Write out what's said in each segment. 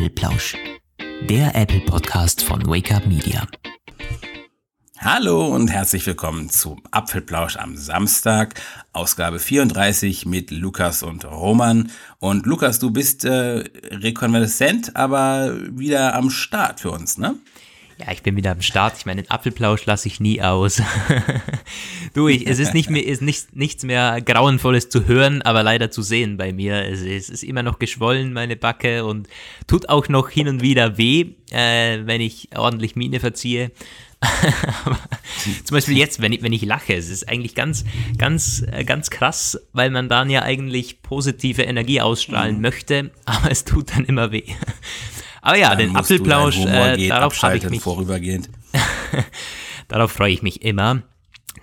Apfelplausch, der Apple Podcast von Wake Up Media. Hallo und herzlich willkommen zum Apfelplausch am Samstag, Ausgabe 34 mit Lukas und Roman. Und Lukas, du bist äh, rekonvaleszent, aber wieder am Start für uns, ne? Ja, ich bin wieder am Start. Ich meine, den Apfelplausch lasse ich nie aus. du, ich, es ist, nicht mehr, ist nicht, nichts mehr Grauenvolles zu hören, aber leider zu sehen bei mir. Es, es ist immer noch geschwollen, meine Backe, und tut auch noch hin und wieder weh, äh, wenn ich ordentlich Miene verziehe. zum Beispiel jetzt, wenn ich, wenn ich lache, es ist eigentlich ganz, ganz, äh, ganz krass, weil man dann ja eigentlich positive Energie ausstrahlen mhm. möchte, aber es tut dann immer weh. Aber ja, dann den Apfelplausch, äh, darauf habe ich mich. Vorübergehend. darauf freue ich mich immer.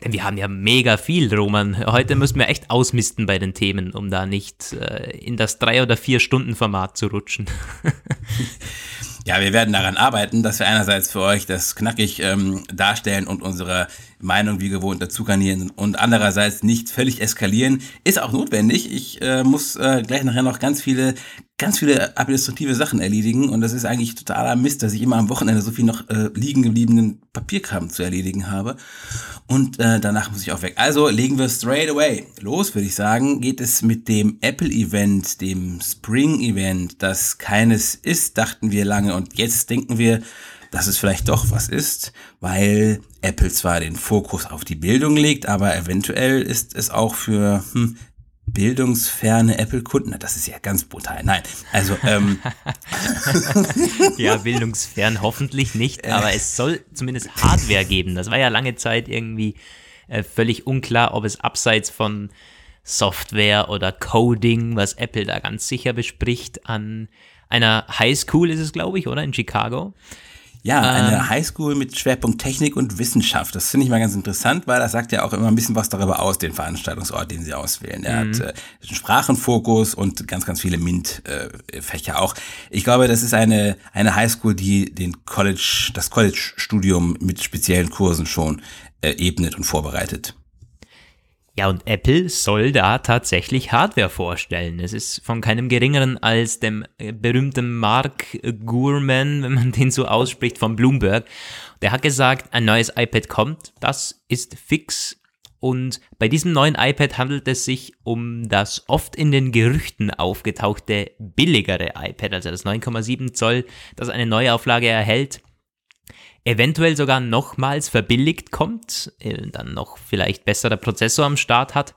Denn wir haben ja mega viel, Roman. Heute müssen wir echt ausmisten bei den Themen, um da nicht äh, in das drei oder vier Stunden Format zu rutschen. Ja, wir werden daran arbeiten, dass wir einerseits für euch das knackig ähm, darstellen und unsere Meinung wie gewohnt dazu garnieren und andererseits nicht völlig eskalieren. Ist auch notwendig. Ich äh, muss äh, gleich nachher noch ganz viele ganz viele administrative Sachen erledigen und das ist eigentlich totaler Mist, dass ich immer am Wochenende so viel noch äh, liegen gebliebenen Papierkram zu erledigen habe und äh, danach muss ich auch weg. Also legen wir straight away los, würde ich sagen, geht es mit dem Apple Event, dem Spring Event, das keines ist, dachten wir lange und jetzt denken wir, dass es vielleicht doch was ist, weil Apple zwar den Fokus auf die Bildung legt, aber eventuell ist es auch für hm, bildungsferne Apple-Kunden. Das ist ja ganz brutal. Nein, also ähm, ja, bildungsfern hoffentlich nicht, äh. aber es soll zumindest Hardware geben. Das war ja lange Zeit irgendwie äh, völlig unklar, ob es abseits von Software oder Coding, was Apple da ganz sicher bespricht, an einer Highschool ist es, glaube ich, oder in Chicago. Ja, eine ähm, Highschool mit Schwerpunkt Technik und Wissenschaft. Das finde ich mal ganz interessant, weil das sagt ja auch immer ein bisschen was darüber aus, den Veranstaltungsort, den sie auswählen. Er hat mhm. äh, einen Sprachenfokus und ganz, ganz viele MINT-Fächer äh, auch. Ich glaube, das ist eine, eine Highschool, die den College, das College-Studium mit speziellen Kursen schon äh, ebnet und vorbereitet. Ja, und Apple soll da tatsächlich Hardware vorstellen. Es ist von keinem geringeren als dem äh, berühmten Mark Gurman, wenn man den so ausspricht, von Bloomberg. Der hat gesagt, ein neues iPad kommt, das ist fix. Und bei diesem neuen iPad handelt es sich um das oft in den Gerüchten aufgetauchte billigere iPad, also das 9,7 Zoll, das eine Neuauflage erhält eventuell sogar nochmals verbilligt kommt, äh, dann noch vielleicht besserer Prozessor am Start hat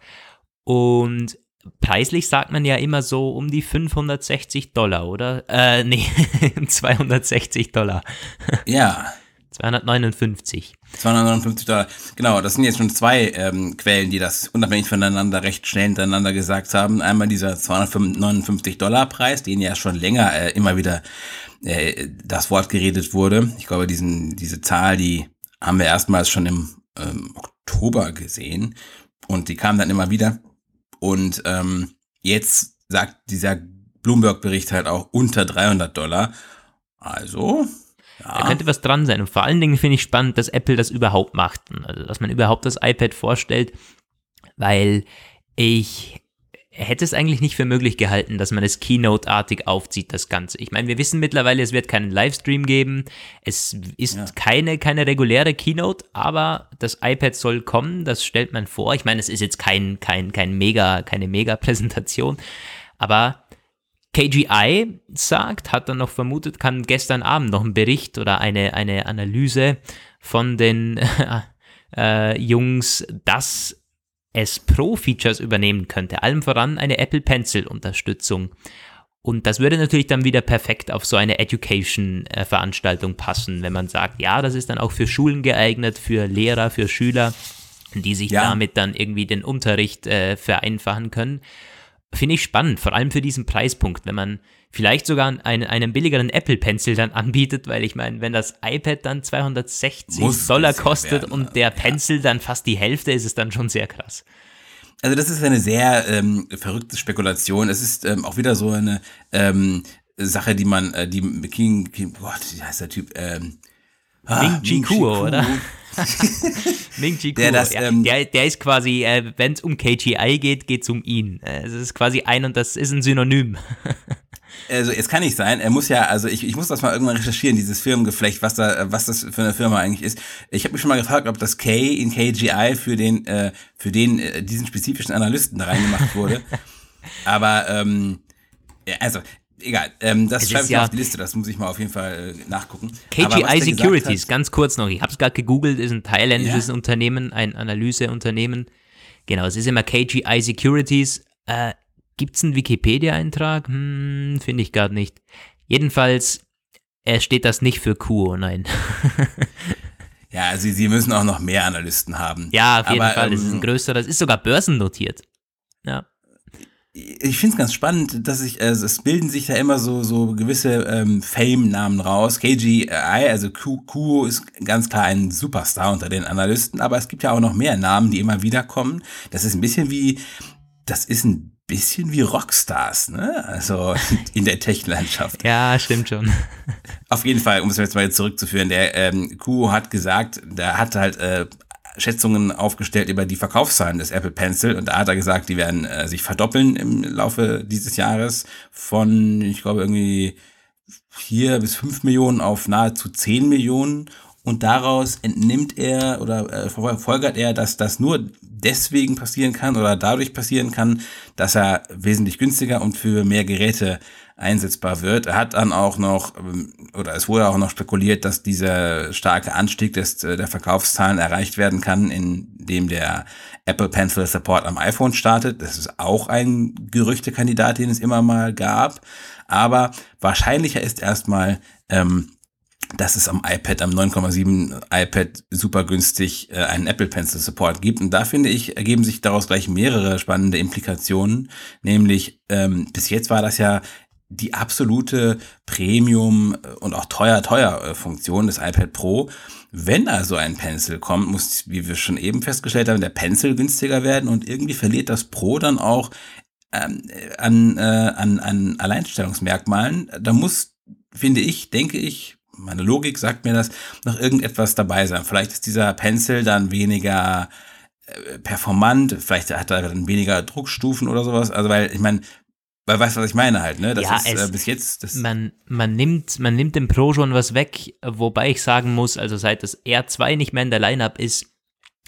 und preislich sagt man ja immer so um die 560 Dollar, oder? Äh, nee, 260 Dollar. Ja. 259. 259 Dollar. Genau, das sind jetzt schon zwei ähm, Quellen, die das unabhängig voneinander recht schnell hintereinander gesagt haben. Einmal dieser 259 Dollar Preis, den ja schon länger äh, immer wieder äh, das Wort geredet wurde. Ich glaube, diesen, diese Zahl, die haben wir erstmals schon im ähm, Oktober gesehen und die kam dann immer wieder. Und ähm, jetzt sagt dieser Bloomberg-Bericht halt auch unter 300 Dollar. Also, ja. Da könnte was dran sein. Und vor allen Dingen finde ich spannend, dass Apple das überhaupt macht. Also, dass man überhaupt das iPad vorstellt, weil ich hätte es eigentlich nicht für möglich gehalten, dass man es Keynote-artig aufzieht, das Ganze. Ich meine, wir wissen mittlerweile, es wird keinen Livestream geben. Es ist ja. keine, keine reguläre Keynote, aber das iPad soll kommen, das stellt man vor. Ich meine, es ist jetzt kein, kein, kein mega, keine Mega-Präsentation, aber KGI sagt, hat dann noch vermutet, kann gestern Abend noch einen Bericht oder eine, eine Analyse von den äh, Jungs, dass es Pro-Features übernehmen könnte, allem voran eine Apple Pencil-Unterstützung. Und das würde natürlich dann wieder perfekt auf so eine Education-Veranstaltung passen, wenn man sagt, ja, das ist dann auch für Schulen geeignet, für Lehrer, für Schüler, die sich ja. damit dann irgendwie den Unterricht äh, vereinfachen können. Finde ich spannend, vor allem für diesen Preispunkt, wenn man vielleicht sogar einen, einen billigeren Apple Pencil dann anbietet, weil ich meine, wenn das iPad dann 260 Muss Dollar kostet werden, und der Pencil ja. dann fast die Hälfte, ist es dann schon sehr krass. Also das ist eine sehr ähm, verrückte Spekulation. Es ist ähm, auch wieder so eine ähm, Sache, die man, äh, die King, King Gott, wie heißt der Typ? Ähm, ah, Ming Chi Kuo, oder? Ming Chi Kuo, der, das, ja, ähm, der, der ist quasi, äh, wenn es um KGI geht, geht es um ihn. Äh, es ist quasi ein und das ist ein Synonym. also es kann nicht sein. Er muss ja, also ich, ich muss das mal irgendwann recherchieren, dieses Firmengeflecht, was da, was das für eine Firma eigentlich ist. Ich habe mich schon mal gefragt, ob das K in KGI für den, äh, für den äh, diesen spezifischen Analysten da reingemacht wurde. Aber ähm, also egal, ähm, das schreibe ich ja auf die Liste, das muss ich mal auf jeden Fall äh, nachgucken. KGI Securities, ganz kurz noch, ich habe es gerade gegoogelt, ist ein thailändisches ja. Unternehmen, ein Analyseunternehmen. Genau, es ist immer KGI Securities. Äh, Gibt es einen Wikipedia-Eintrag? Hm, Finde ich gerade nicht. Jedenfalls er steht das nicht für Kuo, nein. ja, also sie müssen auch noch mehr Analysten haben. Ja, auf jeden Aber, Fall. Ähm, das ist ein größerer, das ist sogar börsennotiert. Ja ich finde es ganz spannend, dass sich, also es bilden sich da immer so, so gewisse ähm, Fame-Namen raus. KGI, also Kuo ist ganz klar ein Superstar unter den Analysten, aber es gibt ja auch noch mehr Namen, die immer wieder kommen. Das ist ein bisschen wie, das ist ein bisschen wie Rockstars, ne? Also in der Tech-Landschaft. ja, stimmt schon. Auf jeden Fall, um es jetzt mal zurückzuführen, der ähm, Kuo hat gesagt, der hat halt äh, Schätzungen aufgestellt über die Verkaufszahlen des Apple Pencil und da hat er gesagt, die werden äh, sich verdoppeln im Laufe dieses Jahres von, ich glaube, irgendwie vier bis fünf Millionen auf nahezu zehn Millionen und daraus entnimmt er oder äh, folgert er, dass das nur deswegen passieren kann oder dadurch passieren kann, dass er wesentlich günstiger und für mehr Geräte einsetzbar wird. Er hat dann auch noch, ähm, oder es wurde auch noch spekuliert, dass dieser starke Anstieg des, äh, der Verkaufszahlen erreicht werden kann, indem der Apple Pencil Support am iPhone startet. Das ist auch ein Gerüchtekandidat, den es immer mal gab. Aber wahrscheinlicher ist erstmal, ähm, dass es am iPad, am 9,7 iPad super günstig äh, einen Apple Pencil Support gibt. Und da finde ich, ergeben sich daraus gleich mehrere spannende Implikationen. Nämlich, ähm, bis jetzt war das ja die absolute Premium äh, und auch teuer, teuer äh, des iPad Pro. Wenn also ein Pencil kommt, muss, wie wir schon eben festgestellt haben, der Pencil günstiger werden und irgendwie verliert das Pro dann auch ähm, an, äh, an, an Alleinstellungsmerkmalen. Da muss, finde ich, denke ich, meine Logik sagt mir das, noch irgendetwas dabei sein. Vielleicht ist dieser Pencil dann weniger äh, performant, vielleicht hat er dann weniger Druckstufen oder sowas. Also weil, ich meine, weil weißt du, was ich meine halt, ne? Das ja, ist äh, es, äh, bis jetzt. Das man, man, nimmt, man nimmt dem Pro schon was weg, wobei ich sagen muss, also seit das R2 nicht mehr in der Lineup ist,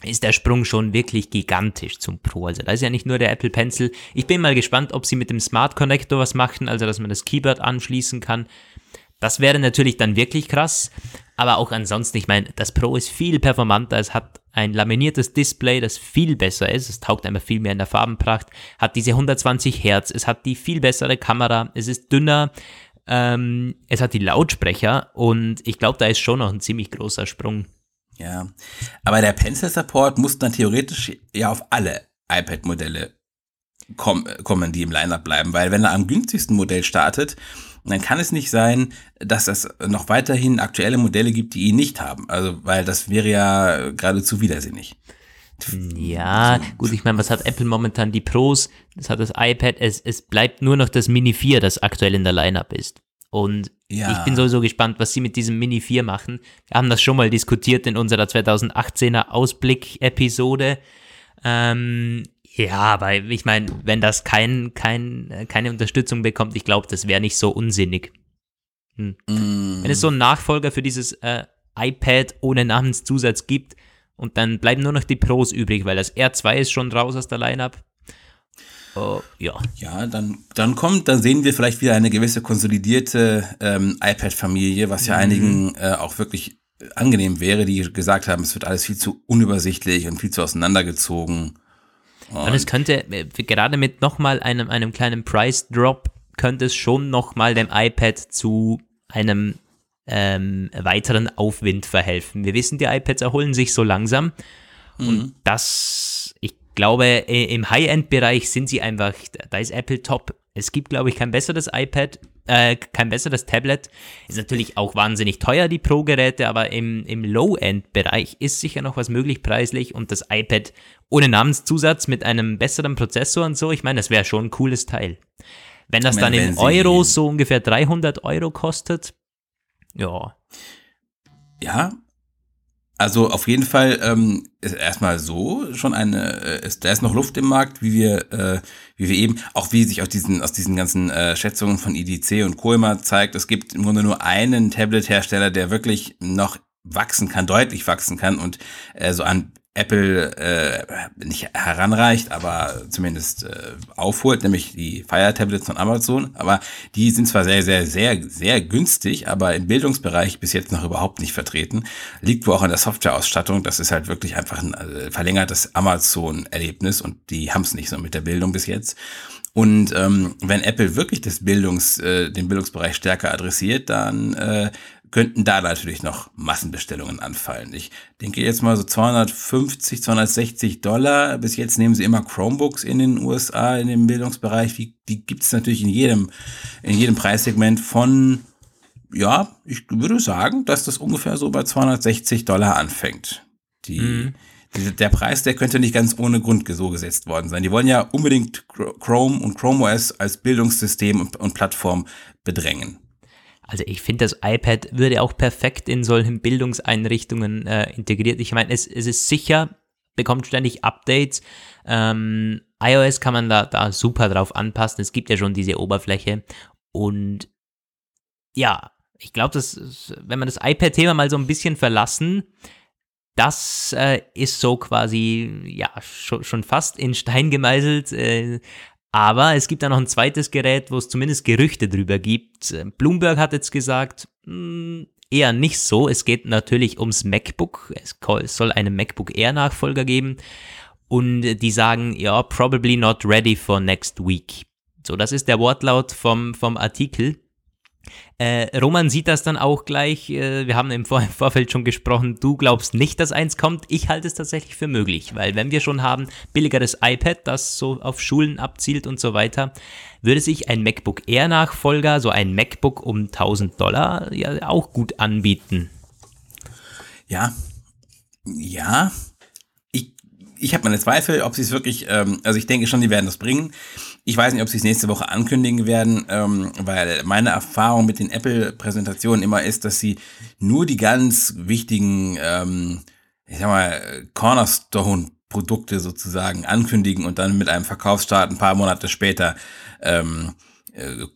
ist der Sprung schon wirklich gigantisch zum Pro. Also da ist ja nicht nur der Apple Pencil. Ich bin mal gespannt, ob sie mit dem Smart Connector was machen, also dass man das Keyboard anschließen kann. Das wäre natürlich dann wirklich krass. Aber auch ansonsten, ich meine, das Pro ist viel performanter. Es hat ein laminiertes Display, das viel besser ist. Es taugt einfach viel mehr in der Farbenpracht. Hat diese 120 Hertz. Es hat die viel bessere Kamera. Es ist dünner. Ähm, es hat die Lautsprecher. Und ich glaube, da ist schon noch ein ziemlich großer Sprung. Ja, aber der Pencil Support muss dann theoretisch ja auf alle iPad-Modelle kommen, die im Lineup bleiben, weil wenn er am günstigsten Modell startet, dann kann es nicht sein, dass es noch weiterhin aktuelle Modelle gibt, die ihn nicht haben. Also, weil das wäre ja geradezu widersinnig. Ja, gut, ich meine, was hat Apple momentan? Die Pros, das hat das iPad, es, es bleibt nur noch das Mini 4, das aktuell in der Lineup ist. Und ja. ich bin sowieso gespannt, was sie mit diesem Mini 4 machen. Wir haben das schon mal diskutiert in unserer 2018er Ausblick-Episode. Ähm, ja, aber ich meine, wenn das kein, kein, keine Unterstützung bekommt, ich glaube, das wäre nicht so unsinnig. Hm. Mm. Wenn es so einen Nachfolger für dieses äh, iPad ohne Namenszusatz gibt und dann bleiben nur noch die Pros übrig, weil das R2 ist schon raus aus der Lineup. Oh, ja. Ja, dann, dann kommt, dann sehen wir vielleicht wieder eine gewisse konsolidierte ähm, iPad-Familie, was ja mhm. einigen äh, auch wirklich angenehm wäre, die gesagt haben, es wird alles viel zu unübersichtlich und viel zu auseinandergezogen. Und, und es könnte, äh, gerade mit nochmal einem, einem kleinen Price Drop, könnte es schon nochmal dem iPad zu einem ähm, weiteren Aufwind verhelfen. Wir wissen, die iPads erholen sich so langsam. Mhm. Und das, ich glaube, im High-End-Bereich sind sie einfach, da ist Apple top. Es gibt, glaube ich, kein besseres iPad, äh, kein besseres Tablet. Ist natürlich auch wahnsinnig teuer, die Pro-Geräte, aber im, im Low-End-Bereich ist sicher noch was möglich preislich und das iPad ohne Namenszusatz mit einem besseren Prozessor und so, ich meine, das wäre schon ein cooles Teil. Wenn das dann in Euro so ungefähr 300 Euro kostet, ja. Ja, Also auf jeden Fall ähm, ist erstmal so schon eine, äh, ist, da ist noch Luft im Markt, wie wir, äh, wie wir eben, auch wie sich aus diesen, aus diesen ganzen äh, Schätzungen von IDC und Co. immer zeigt, es gibt im Grunde nur einen Tablet-Hersteller, der wirklich noch wachsen kann, deutlich wachsen kann und äh, so an Apple äh, nicht heranreicht, aber zumindest äh, aufholt, nämlich die Fire Tablets von Amazon. Aber die sind zwar sehr, sehr, sehr, sehr günstig, aber im Bildungsbereich bis jetzt noch überhaupt nicht vertreten. Liegt wohl auch an der Softwareausstattung. Das ist halt wirklich einfach ein äh, verlängertes Amazon-Erlebnis und die haben es nicht so mit der Bildung bis jetzt. Und ähm, wenn Apple wirklich das Bildungs, äh, den Bildungsbereich stärker adressiert, dann äh, könnten da natürlich noch Massenbestellungen anfallen. Ich denke jetzt mal so 250, 260 Dollar. Bis jetzt nehmen sie immer Chromebooks in den USA in dem Bildungsbereich. Die, die gibt es natürlich in jedem, in jedem Preissegment von, ja, ich würde sagen, dass das ungefähr so bei 260 Dollar anfängt. Die, mhm. die der Preis, der könnte nicht ganz ohne Grund so gesetzt worden sein. Die wollen ja unbedingt Chrome und Chrome OS als Bildungssystem und, und Plattform bedrängen. Also ich finde, das iPad würde auch perfekt in solchen Bildungseinrichtungen äh, integriert. Ich meine, es, es ist sicher, bekommt ständig Updates. Ähm, iOS kann man da, da super drauf anpassen. Es gibt ja schon diese Oberfläche. Und ja, ich glaube, wenn man das iPad-Thema mal so ein bisschen verlassen, das äh, ist so quasi, ja, schon, schon fast in Stein gemeißelt. Äh, aber es gibt da noch ein zweites Gerät, wo es zumindest Gerüchte drüber gibt. Bloomberg hat jetzt gesagt, mh, hm, eher nicht so. Es geht natürlich ums MacBook. Es soll einen MacBook Air Nachfolger geben. Und die sagen, ja, probably not ready for next week. So, das ist der Wortlaut vom, vom Artikel. Äh, Roman sieht das dann auch gleich. Äh, wir haben im, Vor im, Vorfeld schon gesprochen. Du glaubst nicht, dass eins kommt. Ich halte es tatsächlich für möglich, weil wenn wir schon haben billigeres iPad, das so auf Schulen abzielt und so weiter, würde sich ein MacBook Air Nachfolger, so ein MacBook um 1000 Dollar, ja auch gut anbieten. Ja, ja. Ich, ich habe meine Zweifel, ob sie es wirklich, ähm, also ich denke schon, die werden das bringen. Ich weiß nicht, ob sie es nächste Woche ankündigen werden, ähm, weil meine Erfahrung mit den Apple-Präsentationen immer ist, dass sie nur die ganz wichtigen, ähm, ich sag mal, Cornerstone-Produkte sozusagen ankündigen und dann mit einem Verkaufsstart ein paar Monate später ähm, äh,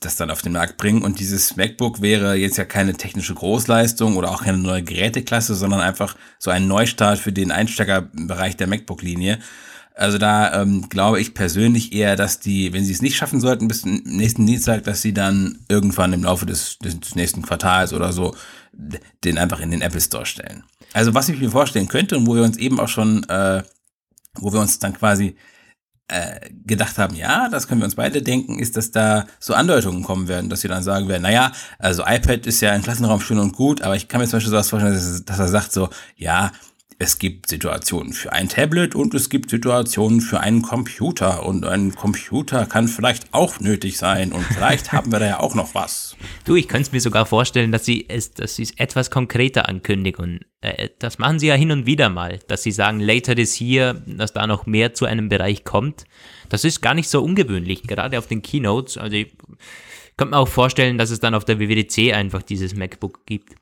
das dann auf den Markt bringen. Und dieses MacBook wäre jetzt ja keine technische Großleistung oder auch keine neue Geräteklasse, sondern einfach so ein Neustart für den Einsteigerbereich der MacBook-Linie. Also da ähm, glaube ich persönlich eher, dass die, wenn sie es nicht schaffen sollten bis zum nächsten Dienstag, dass sie dann irgendwann im Laufe des, des nächsten Quartals oder so den einfach in den Apple Store stellen. Also was ich mir vorstellen könnte und wo wir uns eben auch schon, äh, wo wir uns dann quasi äh, gedacht haben, ja, das können wir uns beide denken, ist, dass da so Andeutungen kommen werden, dass sie dann sagen werden, naja, also iPad ist ja im Klassenraum schön und gut, aber ich kann mir zum Beispiel sowas vorstellen, dass, dass er sagt so, ja, es gibt Situationen für ein Tablet und es gibt Situationen für einen Computer. Und ein Computer kann vielleicht auch nötig sein und vielleicht haben wir da ja auch noch was. Du, ich könnte es mir sogar vorstellen, dass sie es, dass sie es etwas konkreter ankündigen. Und äh, das machen sie ja hin und wieder mal, dass sie sagen, later this year, dass da noch mehr zu einem Bereich kommt. Das ist gar nicht so ungewöhnlich, gerade auf den Keynotes. Also ich könnte mir auch vorstellen, dass es dann auf der WWDC einfach dieses MacBook gibt.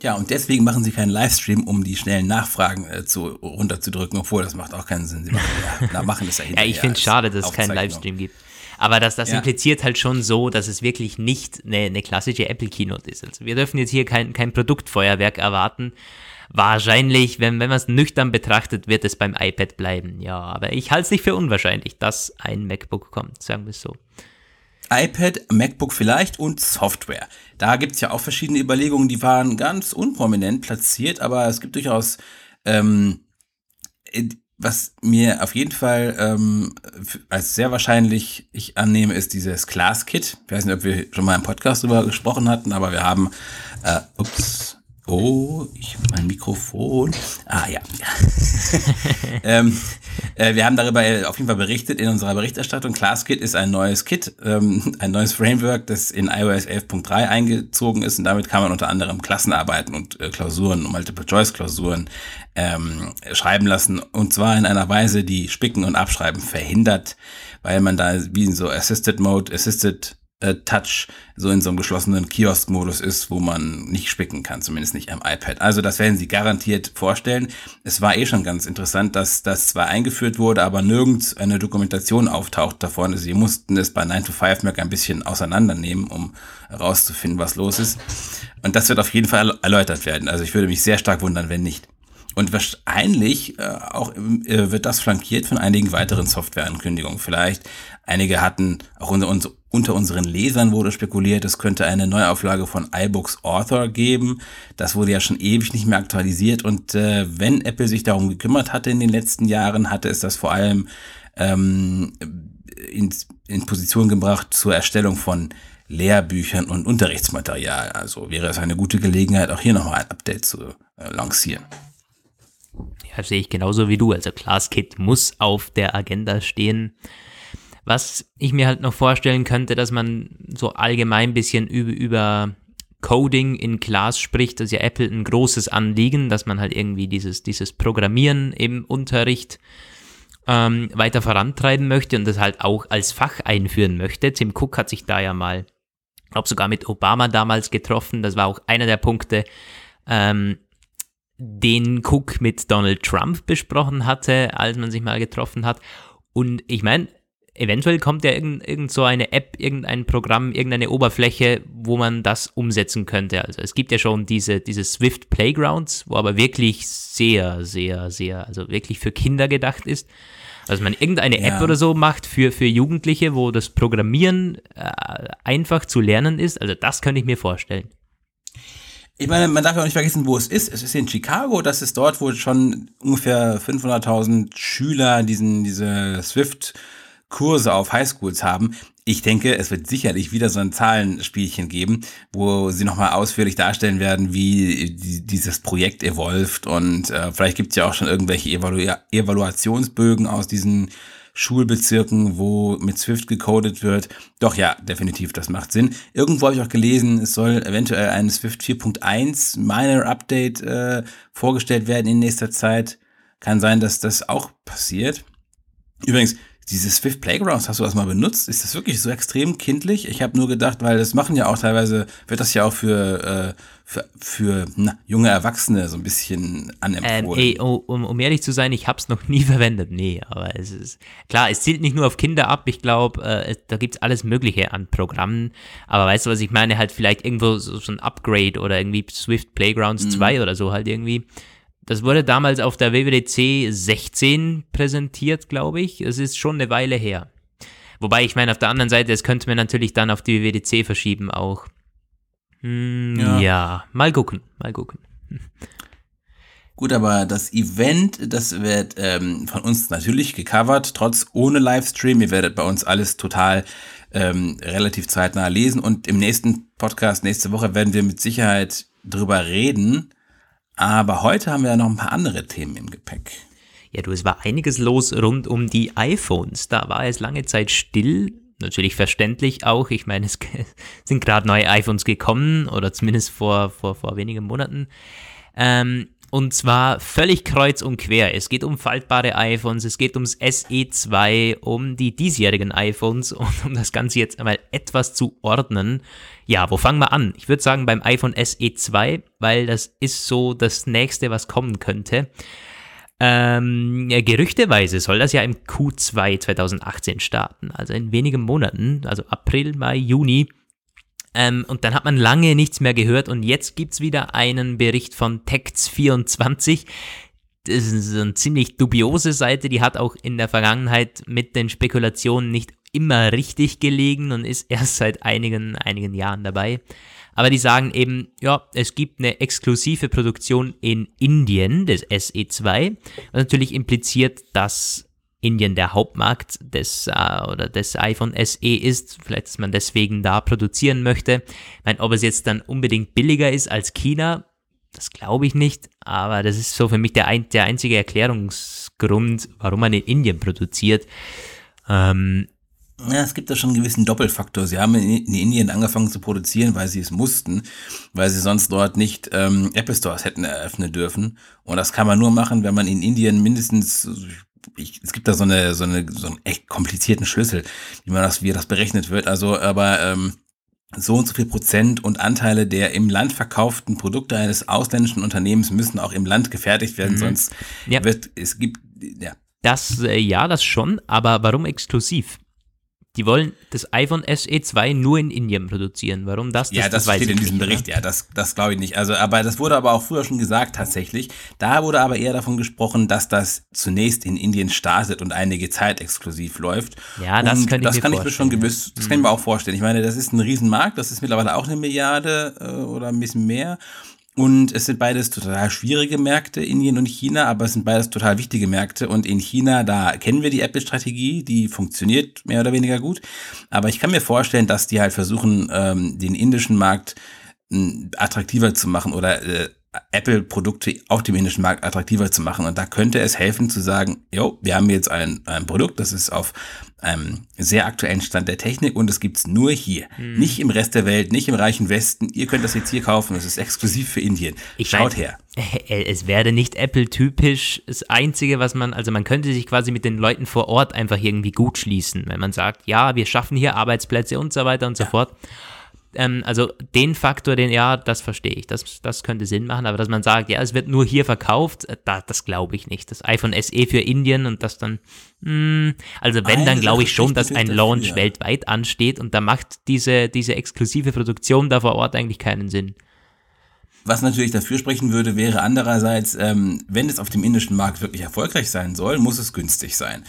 Ja, und deswegen machen sie keinen Livestream, um die schnellen Nachfragen äh, zu, runterzudrücken, obwohl das macht auch keinen Sinn. Sie machen, ja, na, machen das ja Ja, ich finde es schade, dass es keinen Livestream gibt. Aber das, das ja. impliziert halt schon so, dass es wirklich nicht eine, eine klassische Apple-Keynote ist. Also wir dürfen jetzt hier kein, kein Produktfeuerwerk erwarten. Wahrscheinlich, wenn, wenn man es nüchtern betrachtet, wird es beim iPad bleiben. Ja, aber ich halte es nicht für unwahrscheinlich, dass ein MacBook kommt, sagen wir es so iPad, MacBook vielleicht und Software. Da gibt's ja auch verschiedene Überlegungen, die waren ganz unprominent platziert, aber es gibt durchaus, ähm, was mir auf jeden Fall ähm, als sehr wahrscheinlich ich annehme, ist dieses Class Kit. Ich weiß nicht, ob wir schon mal im Podcast darüber gesprochen hatten, aber wir haben, äh, ups, Oh, ich mein Mikrofon. Ah ja. ähm, äh, wir haben darüber auf jeden Fall berichtet in unserer Berichterstattung. ClassKit ist ein neues Kit, ähm, ein neues Framework, das in iOS 11.3 eingezogen ist und damit kann man unter anderem Klassenarbeiten und äh, Klausuren Multiple-Choice-Klausuren ähm, schreiben lassen und zwar in einer Weise, die Spicken und Abschreiben verhindert, weil man da wie in so Assisted Mode, Assisted äh, Touch so in so einem geschlossenen Kiosk-Modus ist, wo man nicht spicken kann, zumindest nicht am iPad. Also das werden sie garantiert vorstellen. Es war eh schon ganz interessant, dass das zwar eingeführt wurde, aber nirgends eine Dokumentation auftaucht davon. Sie mussten es bei 9 to 5 Mac ein bisschen auseinandernehmen, um herauszufinden, was los ist. Und das wird auf jeden Fall erläutert werden. Also ich würde mich sehr stark wundern, wenn nicht. Und wahrscheinlich äh, auch äh, wird das flankiert von einigen weiteren Softwareankündigungen. Vielleicht einige hatten, auch unter, uns, unter unseren Lesern wurde spekuliert, es könnte eine Neuauflage von iBooks Author geben. Das wurde ja schon ewig nicht mehr aktualisiert. Und äh, wenn Apple sich darum gekümmert hatte in den letzten Jahren, hatte es das vor allem ähm, in, in Position gebracht zur Erstellung von Lehrbüchern und Unterrichtsmaterial. Also wäre es eine gute Gelegenheit, auch hier nochmal ein Update zu äh, lancieren. Ja, sehe ich genauso wie du. Also ClassKit muss auf der Agenda stehen. Was ich mir halt noch vorstellen könnte, dass man so allgemein ein bisschen über, über Coding in Class spricht, das ist ja Apple ein großes Anliegen, dass man halt irgendwie dieses, dieses Programmieren im Unterricht ähm, weiter vorantreiben möchte und das halt auch als Fach einführen möchte. Tim Cook hat sich da ja mal, glaube sogar mit Obama damals getroffen. Das war auch einer der Punkte, ähm, den Cook mit Donald Trump besprochen hatte, als man sich mal getroffen hat. Und ich meine, eventuell kommt ja irgend, irgend so eine App, irgendein Programm, irgendeine Oberfläche, wo man das umsetzen könnte. Also es gibt ja schon diese, diese Swift Playgrounds, wo aber wirklich sehr, sehr, sehr, also wirklich für Kinder gedacht ist. Also man irgendeine ja. App oder so macht für, für Jugendliche, wo das Programmieren äh, einfach zu lernen ist. Also das könnte ich mir vorstellen. Ich meine, man darf ja auch nicht vergessen, wo es ist. Es ist in Chicago. Das ist dort, wo schon ungefähr 500.000 Schüler diesen, diese Swift-Kurse auf Highschools haben. Ich denke, es wird sicherlich wieder so ein Zahlenspielchen geben, wo sie nochmal ausführlich darstellen werden, wie dieses Projekt evolved. Und äh, vielleicht gibt es ja auch schon irgendwelche Evalu Evaluationsbögen aus diesen Schulbezirken, wo mit Swift gecodet wird. Doch ja, definitiv, das macht Sinn. Irgendwo habe ich auch gelesen, es soll eventuell ein Swift 4.1 Minor Update äh, vorgestellt werden in nächster Zeit. Kann sein, dass das auch passiert. Übrigens, diese Swift Playgrounds, hast du das mal benutzt? Ist das wirklich so extrem kindlich? Ich habe nur gedacht, weil das machen ja auch teilweise, wird das ja auch für, äh, für, für na, junge Erwachsene so ein bisschen anempfohlen. Ähm, ey, oh, um, um ehrlich zu sein, ich habe es noch nie verwendet. Nee, aber es ist, klar, es zielt nicht nur auf Kinder ab. Ich glaube, äh, da gibt's alles Mögliche an Programmen. Aber weißt du, was ich meine? Halt vielleicht irgendwo so, so ein Upgrade oder irgendwie Swift Playgrounds mhm. 2 oder so halt irgendwie. Das wurde damals auf der WWDC 16 präsentiert, glaube ich. Es ist schon eine Weile her. Wobei, ich meine, auf der anderen Seite, das könnte man natürlich dann auf die WWDC verschieben auch. Hm, ja. ja, mal gucken, mal gucken. Gut, aber das Event, das wird ähm, von uns natürlich gecovert, trotz ohne Livestream. Ihr werdet bei uns alles total ähm, relativ zeitnah lesen und im nächsten Podcast nächste Woche werden wir mit Sicherheit drüber reden, aber heute haben wir ja noch ein paar andere Themen im Gepäck. Ja, du, es war einiges los rund um die iPhones. Da war es lange Zeit still. Natürlich verständlich auch. Ich meine, es sind gerade neue iPhones gekommen oder zumindest vor, vor, vor wenigen Monaten. Ähm, und zwar völlig kreuz und quer. Es geht um faltbare iPhones, es geht ums SE2, um die diesjährigen iPhones und um das Ganze jetzt einmal etwas zu ordnen. Ja, wo fangen wir an? Ich würde sagen beim iPhone SE2, weil das ist so das nächste, was kommen könnte. Ähm, ja, gerüchteweise soll das ja im Q2 2018 starten, also in wenigen Monaten, also April, Mai, Juni. Ähm, und dann hat man lange nichts mehr gehört und jetzt gibt es wieder einen Bericht von Text24. Das ist eine ziemlich dubiose Seite, die hat auch in der Vergangenheit mit den Spekulationen nicht immer richtig gelegen und ist erst seit einigen, einigen Jahren dabei. Aber die sagen eben, ja, es gibt eine exklusive Produktion in Indien des SE2, was natürlich impliziert, dass Indien der Hauptmarkt des äh, oder des iPhone SE ist, vielleicht dass man deswegen da produzieren möchte. Ich meine, ob es jetzt dann unbedingt billiger ist als China, das glaube ich nicht, aber das ist so für mich der, ein, der einzige Erklärungsgrund, warum man in Indien produziert. Ähm, ja, es gibt da schon einen gewissen Doppelfaktor. Sie haben in Indien angefangen zu produzieren, weil sie es mussten, weil sie sonst dort nicht ähm, Apple Stores hätten eröffnen dürfen. Und das kann man nur machen, wenn man in Indien mindestens ich, es gibt da so eine, so eine, so einen echt komplizierten Schlüssel, wie man das, wie das berechnet wird. Also, aber ähm, so und so viel Prozent und Anteile der im Land verkauften Produkte eines ausländischen Unternehmens müssen auch im Land gefertigt werden, mhm. sonst ja. wird es gibt ja. Das äh, ja, das schon, aber warum exklusiv? Die wollen das iPhone SE 2 nur in Indien produzieren. Warum das? das ja, das, das steht in diesem nicht, Bericht. Oder? Ja, das, das glaube ich nicht. Also, aber das wurde aber auch früher schon gesagt tatsächlich. Da wurde aber eher davon gesprochen, dass das zunächst in Indien startet und einige Zeit exklusiv läuft. Ja, das und könnte das ich kann mir ich mir schon gewiss, das mhm. kann ich mir auch vorstellen. Ich meine, das ist ein Riesenmarkt. Das ist mittlerweile auch eine Milliarde äh, oder ein bisschen mehr. Und es sind beides total schwierige Märkte, Indien und China, aber es sind beides total wichtige Märkte. Und in China, da kennen wir die Apple-Strategie, die funktioniert mehr oder weniger gut. Aber ich kann mir vorstellen, dass die halt versuchen, ähm, den indischen Markt attraktiver zu machen oder äh, Apple-Produkte auf dem indischen Markt attraktiver zu machen. Und da könnte es helfen zu sagen, jo, wir haben jetzt ein, ein Produkt, das ist auf einem sehr aktuellen Stand der Technik und es gibt's nur hier. Hm. Nicht im Rest der Welt, nicht im reichen Westen. Ihr könnt das jetzt hier kaufen, es ist exklusiv für Indien. Ich Schaut mein, her. Es werde nicht Apple-typisch. Das Einzige, was man, also man könnte sich quasi mit den Leuten vor Ort einfach irgendwie gut schließen, wenn man sagt, ja, wir schaffen hier Arbeitsplätze und so weiter und ja. so fort ähm, also den Faktor, den, ja, das verstehe ich, das, das könnte Sinn machen, aber dass man sagt, ja, es wird nur hier verkauft, äh, da, das glaube ich nicht. Das iPhone SE für Indien und das dann, mh, hm, also wenn, dann glaube ich schon, dass ein Launch dafür. weltweit ansteht und da macht diese, diese exklusive Produktion da vor Ort eigentlich keinen Sinn. Was natürlich dafür sprechen würde, wäre andererseits, ähm, wenn es auf dem indischen Markt wirklich erfolgreich sein soll, muss es günstig sein.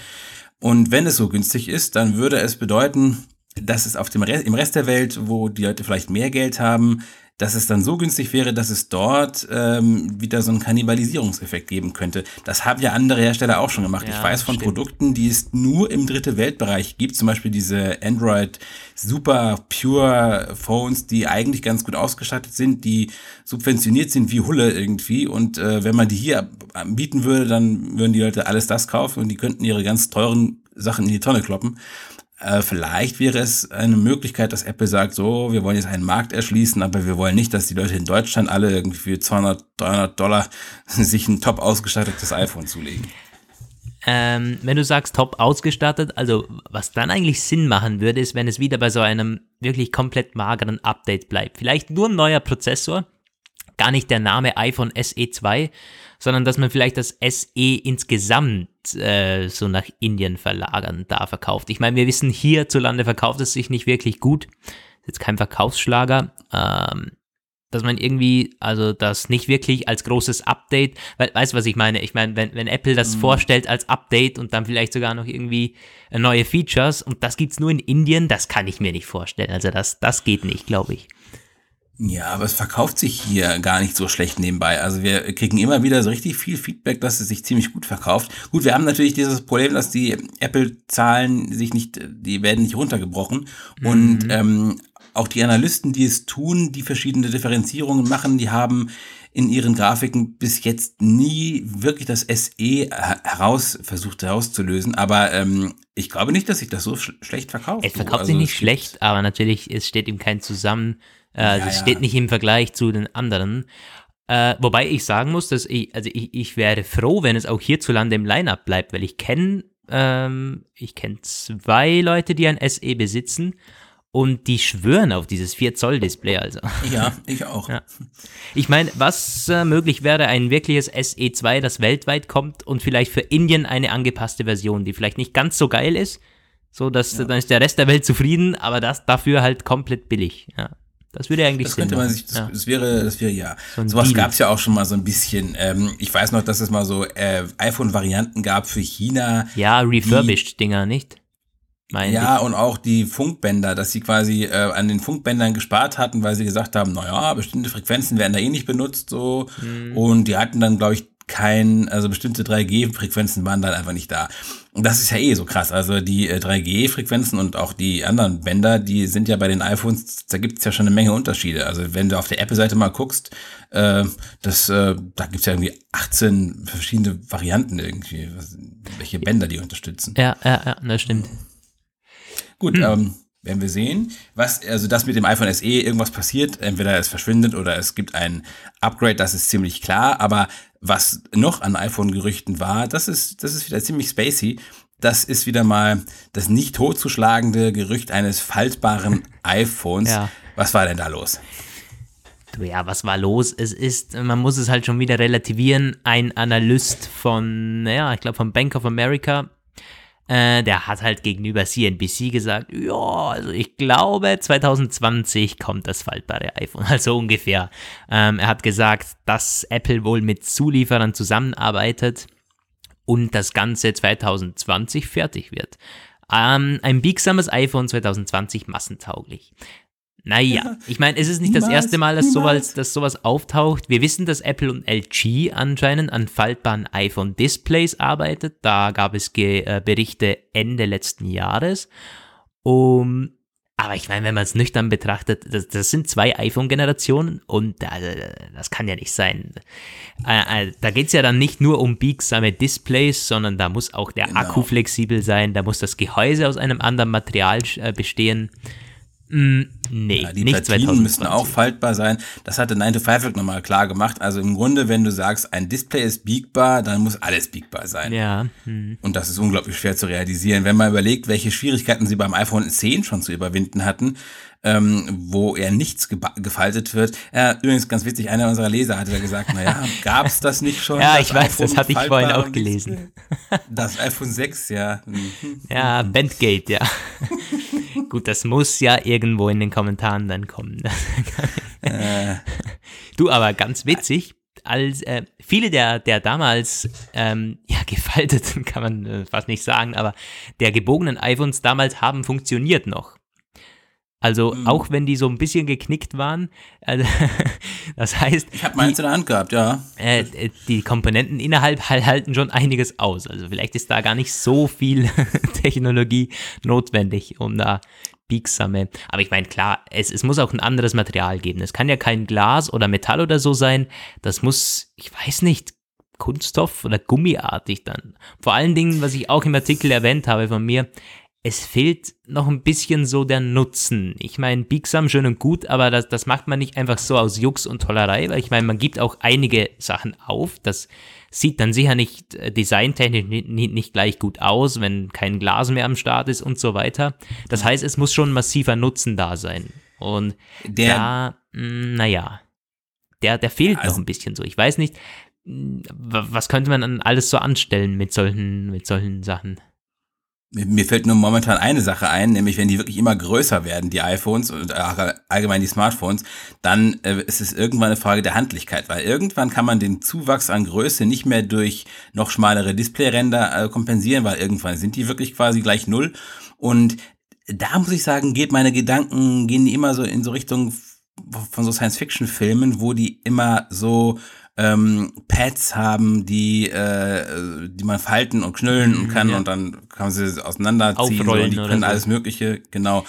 Und wenn es so günstig ist, dann würde es bedeuten, dass es auf dem Rest, im Rest der Welt, wo die Leute vielleicht mehr Geld haben, dass es dann so günstig wäre, dass es dort ähm, wieder so einen Kannibalisierungseffekt geben könnte. Das haben ja andere Hersteller auch schon gemacht. Ja, ich weiß von stimmt. Produkten, die es nur im dritte Weltbereich gibt, zum Beispiel diese Android Super Pure Phones, die eigentlich ganz gut ausgestattet sind, die subventioniert sind wie Hulle irgendwie. Und äh, wenn man die hier bieten würde, dann würden die Leute alles das kaufen und die könnten ihre ganz teuren Sachen in die Tonne kloppen. Äh, vielleicht wäre es eine Möglichkeit, dass Apple sagt, so, wir wollen jetzt einen Markt erschließen, aber wir wollen nicht, dass die Leute in Deutschland alle irgendwie für 200, 300 Dollar sich ein top ausgestattetes iPhone zulegen. Ähm, wenn du sagst top ausgestattet, also was dann eigentlich Sinn machen würde, ist, wenn es wieder bei so einem wirklich komplett mageren Update bleibt. Vielleicht nur ein neuer Prozessor, gar nicht der Name iPhone SE 2, sondern dass man vielleicht das SE insgesamt äh, so nach Indien verlagern da verkauft. Ich meine, wir wissen, hierzulande verkauft es sich nicht wirklich gut. Ist jetzt kein Verkaufsschlager. Ähm, dass man irgendwie, also das nicht wirklich als großes Update, weil, weißt du, was ich meine? Ich meine, wenn, wenn Apple das mhm. vorstellt als Update und dann vielleicht sogar noch irgendwie äh, neue Features und das gibt's nur in Indien, das kann ich mir nicht vorstellen. Also das, das geht nicht, glaube ich. Ja, aber es verkauft sich hier gar nicht so schlecht nebenbei. Also wir kriegen immer wieder so richtig viel Feedback, dass es sich ziemlich gut verkauft. Gut, wir haben natürlich dieses Problem, dass die Apple-Zahlen sich nicht, die werden nicht runtergebrochen. Mhm. Und ähm, auch die Analysten, die es tun, die verschiedene Differenzierungen machen, die haben in ihren Grafiken bis jetzt nie wirklich das SE heraus versucht herauszulösen. Aber ähm, ich glaube nicht, dass sich das so sch schlecht verkauft. Es verkauft also sich nicht schlecht, aber natürlich, es steht ihm kein Zusammen äh, ja, das steht nicht im Vergleich zu den anderen. Äh, wobei ich sagen muss, dass ich, also ich, ich wäre froh, wenn es auch hierzulande im Line-Up bleibt, weil ich kenne ähm, ich kenne zwei Leute, die ein SE besitzen und die schwören auf dieses 4-Zoll-Display also. Ja, ich auch. Ja. Ich meine, was äh, möglich wäre, ein wirkliches SE2, das weltweit kommt und vielleicht für Indien eine angepasste Version, die vielleicht nicht ganz so geil ist, so dass ja. dann ist der Rest der Welt zufrieden, aber das dafür halt komplett billig. Ja. Das würde eigentlich das könnte man sich, das, ja. das, wäre, das wäre ja. So Sowas gab es ja auch schon mal so ein bisschen. Ähm, ich weiß noch, dass es mal so äh, iPhone-Varianten gab für China. Ja, refurbished-Dinger, nicht? Mein ja, ich. und auch die Funkbänder, dass sie quasi äh, an den Funkbändern gespart hatten, weil sie gesagt haben, naja, bestimmte Frequenzen werden da eh nicht benutzt, so. Mhm. Und die hatten dann, glaube ich, kein, also bestimmte 3G-Frequenzen waren dann einfach nicht da. Und das ist ja eh so krass. Also die 3G-Frequenzen äh, und auch die anderen Bänder, die sind ja bei den iPhones, da gibt es ja schon eine Menge Unterschiede. Also wenn du auf der Apple-Seite mal guckst, äh, das, äh, da gibt es ja irgendwie 18 verschiedene Varianten irgendwie, was, welche Bänder die unterstützen. Ja, ja, ja, das stimmt. Gut, hm. ähm, werden wir sehen. Was, also das mit dem iPhone SE irgendwas passiert, entweder es verschwindet oder es gibt ein Upgrade, das ist ziemlich klar, aber was noch an iPhone-Gerüchten war, das ist, das ist wieder ziemlich spacey. Das ist wieder mal das nicht totzuschlagende Gerücht eines faltbaren iPhones. Ja. Was war denn da los? ja, was war los? Es ist, man muss es halt schon wieder relativieren. Ein Analyst von, ja, ich glaube von Bank of America, äh, der hat halt gegenüber CNBC gesagt, ja, also ich glaube 2020 kommt das faltbare iPhone, also ungefähr. Ähm, er hat gesagt, dass Apple wohl mit Zulieferern zusammenarbeitet und das Ganze 2020 fertig wird. Ähm, ein biegsames iPhone 2020 massentauglich. Naja, ich meine, es ist nicht niemals, das erste Mal, dass sowas, dass sowas auftaucht. Wir wissen, dass Apple und LG anscheinend an faltbaren iPhone-Displays arbeitet. Da gab es Ge äh, Berichte Ende letzten Jahres. Um, aber ich meine, wenn man es nüchtern betrachtet, das, das sind zwei iPhone-Generationen und äh, das kann ja nicht sein. Äh, äh da geht es ja dann nicht nur um biegsame Displays, sondern da muss auch der genau. Akku flexibel sein, da muss das Gehäuse aus einem anderen Material äh, bestehen. Mm, nee, ja, die nicht Platinen 2020. müssen auch faltbar sein. Das hatte 9 to 5 nochmal klar gemacht. Also im Grunde, wenn du sagst, ein Display ist biegbar, dann muss alles biegbar sein. Ja. Hm. Und das ist unglaublich schwer zu realisieren. Wenn man überlegt, welche Schwierigkeiten sie beim iPhone 10 schon zu überwinden hatten, ähm, wo er nichts gefaltet wird. Ja, übrigens ganz witzig, einer unserer Leser hatte da gesagt, naja, gab es das nicht schon? ja, ich weiß, das hatte ich vorhin auch gelesen. Das iPhone 6, ja. ja, Bandgate, ja. Gut, das muss ja irgendwo in den Kommentaren dann kommen. äh. Du, aber ganz witzig, als äh, viele der, der damals ähm, ja, gefalteten, kann man äh, fast nicht sagen, aber der gebogenen iPhones damals haben funktioniert noch. Also mhm. auch wenn die so ein bisschen geknickt waren, äh, das heißt. Ich habe meins in der Hand gehabt, ja. Äh die Komponenten innerhalb halten schon einiges aus. Also vielleicht ist da gar nicht so viel Technologie notwendig, um da biegsame. Aber ich meine, klar, es, es muss auch ein anderes Material geben. Es kann ja kein Glas oder Metall oder so sein. Das muss, ich weiß nicht, Kunststoff oder gummiartig dann. Vor allen Dingen, was ich auch im Artikel erwähnt habe von mir, es fehlt noch ein bisschen so der Nutzen. Ich meine, biegsam schön und gut, aber das, das macht man nicht einfach so aus Jux und Tollerei, weil ich meine, man gibt auch einige Sachen auf. Das sieht dann sicher nicht äh, designtechnisch nicht, nicht gleich gut aus, wenn kein Glas mehr am Start ist und so weiter. Das heißt, es muss schon massiver Nutzen da sein. Und der, da, hm, naja, der, der fehlt also, noch ein bisschen so. Ich weiß nicht, hm, was könnte man dann alles so anstellen mit solchen, mit solchen Sachen? Mir fällt nur momentan eine Sache ein, nämlich wenn die wirklich immer größer werden, die iPhones und allgemein die Smartphones, dann äh, ist es irgendwann eine Frage der Handlichkeit, weil irgendwann kann man den Zuwachs an Größe nicht mehr durch noch schmalere Displayränder äh, kompensieren, weil irgendwann sind die wirklich quasi gleich null. Und da muss ich sagen, geht meine Gedanken, gehen die immer so in so Richtung von so Science-Fiction-Filmen, wo die immer so ähm, Pads haben, die, äh, die man falten und knüllen mhm, kann ja. und dann kann man sie auseinanderziehen so, und die können so. alles Mögliche, genau.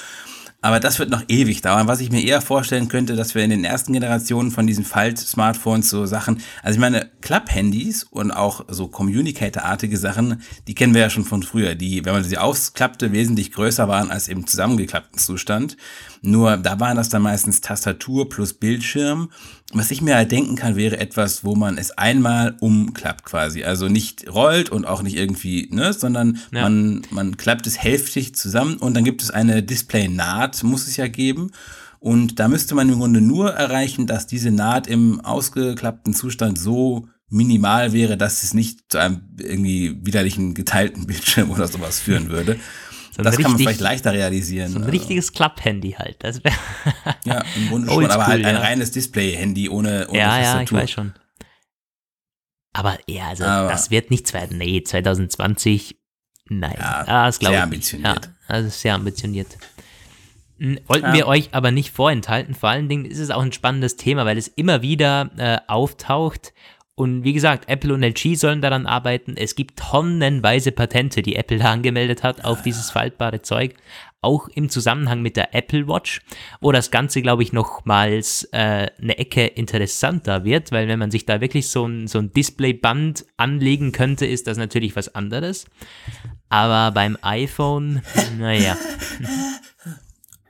Aber das wird noch ewig dauern. Was ich mir eher vorstellen könnte, dass wir in den ersten Generationen von diesen Falt-Smartphones so Sachen, also ich meine, Klapp-Handys und auch so Communicator-artige Sachen, die kennen wir ja schon von früher, die, wenn man sie ausklappte, wesentlich größer waren als im zusammengeklappten Zustand. Nur da waren das dann meistens Tastatur plus Bildschirm. Was ich mir halt denken kann, wäre etwas, wo man es einmal umklappt quasi. Also nicht rollt und auch nicht irgendwie, ne, sondern ja. man, man klappt es hälftig zusammen und dann gibt es eine Display-Naht, muss es ja geben. Und da müsste man im Grunde nur erreichen, dass diese Naht im ausgeklappten Zustand so minimal wäre, dass es nicht zu einem irgendwie widerlichen geteilten Bildschirm oder sowas führen würde. So das richtig, kann man vielleicht leichter realisieren. So ein richtiges Klapp-Handy halt. Das ja, im Grunde schon, aber halt ein ja. reines Display-Handy ohne, ohne Ja, Tastatur. ja, ich weiß schon. Aber ja, also aber das wird nichts werden. Nee, 2020, nein. Ja, das glaube ich ambitioniert. Ja, das ist sehr ambitioniert. Hm, wollten ja. wir euch aber nicht vorenthalten. Vor allen Dingen ist es auch ein spannendes Thema, weil es immer wieder äh, auftaucht und wie gesagt, Apple und LG sollen daran arbeiten. Es gibt tonnenweise Patente, die Apple da angemeldet hat auf dieses faltbare Zeug. Auch im Zusammenhang mit der Apple Watch, wo das Ganze, glaube ich, nochmals äh, eine Ecke interessanter wird, weil wenn man sich da wirklich so ein, so ein Displayband anlegen könnte, ist das natürlich was anderes. Aber beim iPhone, naja.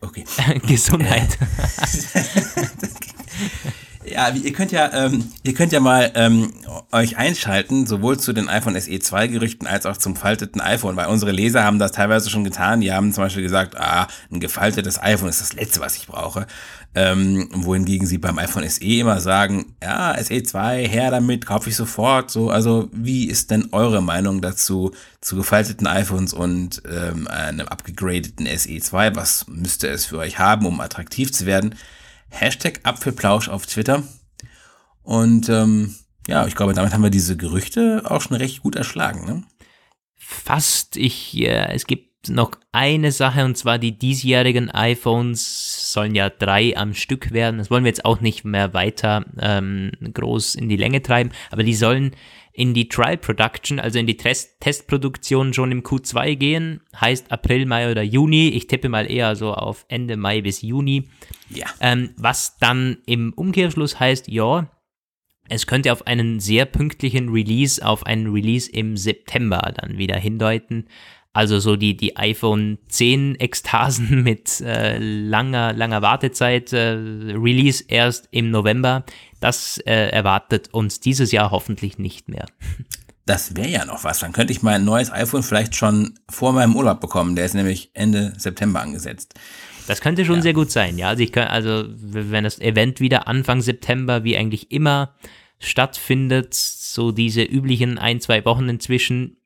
Okay. Gesundheit. Ja, ihr könnt ja, ähm, ihr könnt ja mal ähm, euch einschalten, sowohl zu den iPhone SE 2 Gerüchten als auch zum falteten iPhone, weil unsere Leser haben das teilweise schon getan. Die haben zum Beispiel gesagt, ah, ein gefaltetes iPhone ist das letzte, was ich brauche. Ähm, wohingegen sie beim iPhone SE immer sagen, ja, SE 2, her damit, kaufe ich sofort. So, also wie ist denn eure Meinung dazu zu gefalteten iPhones und ähm, einem abgegradeten SE 2? Was müsste es für euch haben, um attraktiv zu werden? Hashtag Apfelplausch auf Twitter. Und ähm, ja, ich glaube, damit haben wir diese Gerüchte auch schon recht gut erschlagen. Ne? Fast. Ich, äh, es gibt noch eine Sache und zwar die diesjährigen iPhones sollen ja drei am Stück werden. Das wollen wir jetzt auch nicht mehr weiter ähm, groß in die Länge treiben, aber die sollen in die Trial Production, also in die Test Testproduktion schon im Q2 gehen. Heißt April, Mai oder Juni. Ich tippe mal eher so auf Ende Mai bis Juni. Ja. Ähm, was dann im Umkehrschluss heißt, ja, es könnte auf einen sehr pünktlichen Release, auf einen Release im September dann wieder hindeuten. Also so die, die iPhone 10 Ekstasen mit äh, langer, langer Wartezeit, äh, Release erst im November, das äh, erwartet uns dieses Jahr hoffentlich nicht mehr. Das wäre ja noch was. Dann könnte ich mein neues iPhone vielleicht schon vor meinem Urlaub bekommen. Der ist nämlich Ende September angesetzt. Das könnte schon ja. sehr gut sein, ja. Also ich kann, also wenn das Event wieder Anfang September wie eigentlich immer stattfindet, so diese üblichen ein, zwei Wochen inzwischen,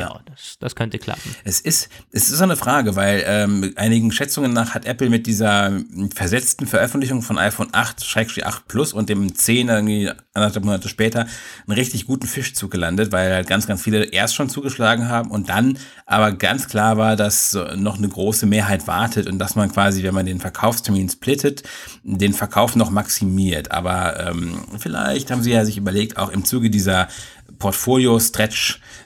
ja, das, das könnte klappen. Es ist, es ist so eine Frage, weil ähm, einigen Schätzungen nach hat Apple mit dieser versetzten Veröffentlichung von iPhone 8, 8 Plus und dem 10 irgendwie anderthalb Monate später einen richtig guten Fischzug gelandet, weil halt ganz, ganz viele erst schon zugeschlagen haben und dann aber ganz klar war, dass noch eine große Mehrheit wartet und dass man quasi, wenn man den Verkaufstermin splittet, den Verkauf noch maximiert. Aber ähm, vielleicht haben sie ja sich überlegt, auch im Zuge dieser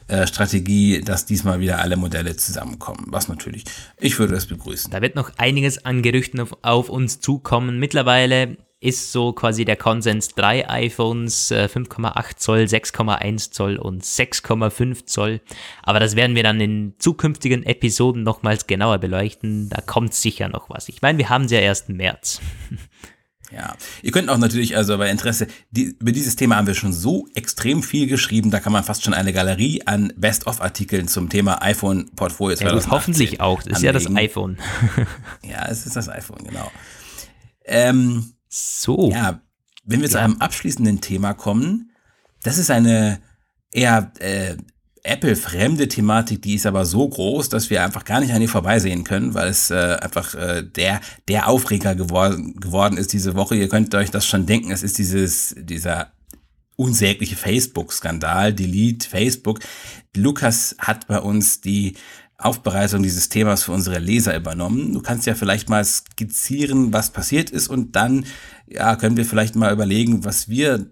Portfolio-Stretch-Strategie, dass diesmal wieder alle Modelle zusammenkommen. Was natürlich, ich würde das begrüßen. Da wird noch einiges an Gerüchten auf, auf uns zukommen. Mittlerweile ist so quasi der Konsens drei iPhones, 5,8 äh, Zoll, 6,1 Zoll und 6,5 Zoll. Aber das werden wir dann in zukünftigen Episoden nochmals genauer beleuchten. Da kommt sicher noch was. Ich meine, wir haben es ja erst März. Ja, ihr könnt auch natürlich, also bei Interesse, die, über dieses Thema haben wir schon so extrem viel geschrieben, da kann man fast schon eine Galerie an Best-of-Artikeln zum Thema iPhone-Portfolio ja, Hoffentlich auch, das ist ja das iPhone. ja, es ist das iPhone, genau. Ähm, so. Ja, wenn wir ja. zu einem abschließenden Thema kommen, das ist eine eher äh, Apple-fremde Thematik, die ist aber so groß, dass wir einfach gar nicht an ihr vorbeisehen können, weil es äh, einfach äh, der, der Aufreger geworden, geworden ist diese Woche. Ihr könnt euch das schon denken, es ist dieses, dieser unsägliche Facebook-Skandal, Delete Facebook. Lukas hat bei uns die Aufbereitung dieses Themas für unsere Leser übernommen. Du kannst ja vielleicht mal skizzieren, was passiert ist und dann ja, können wir vielleicht mal überlegen, was wir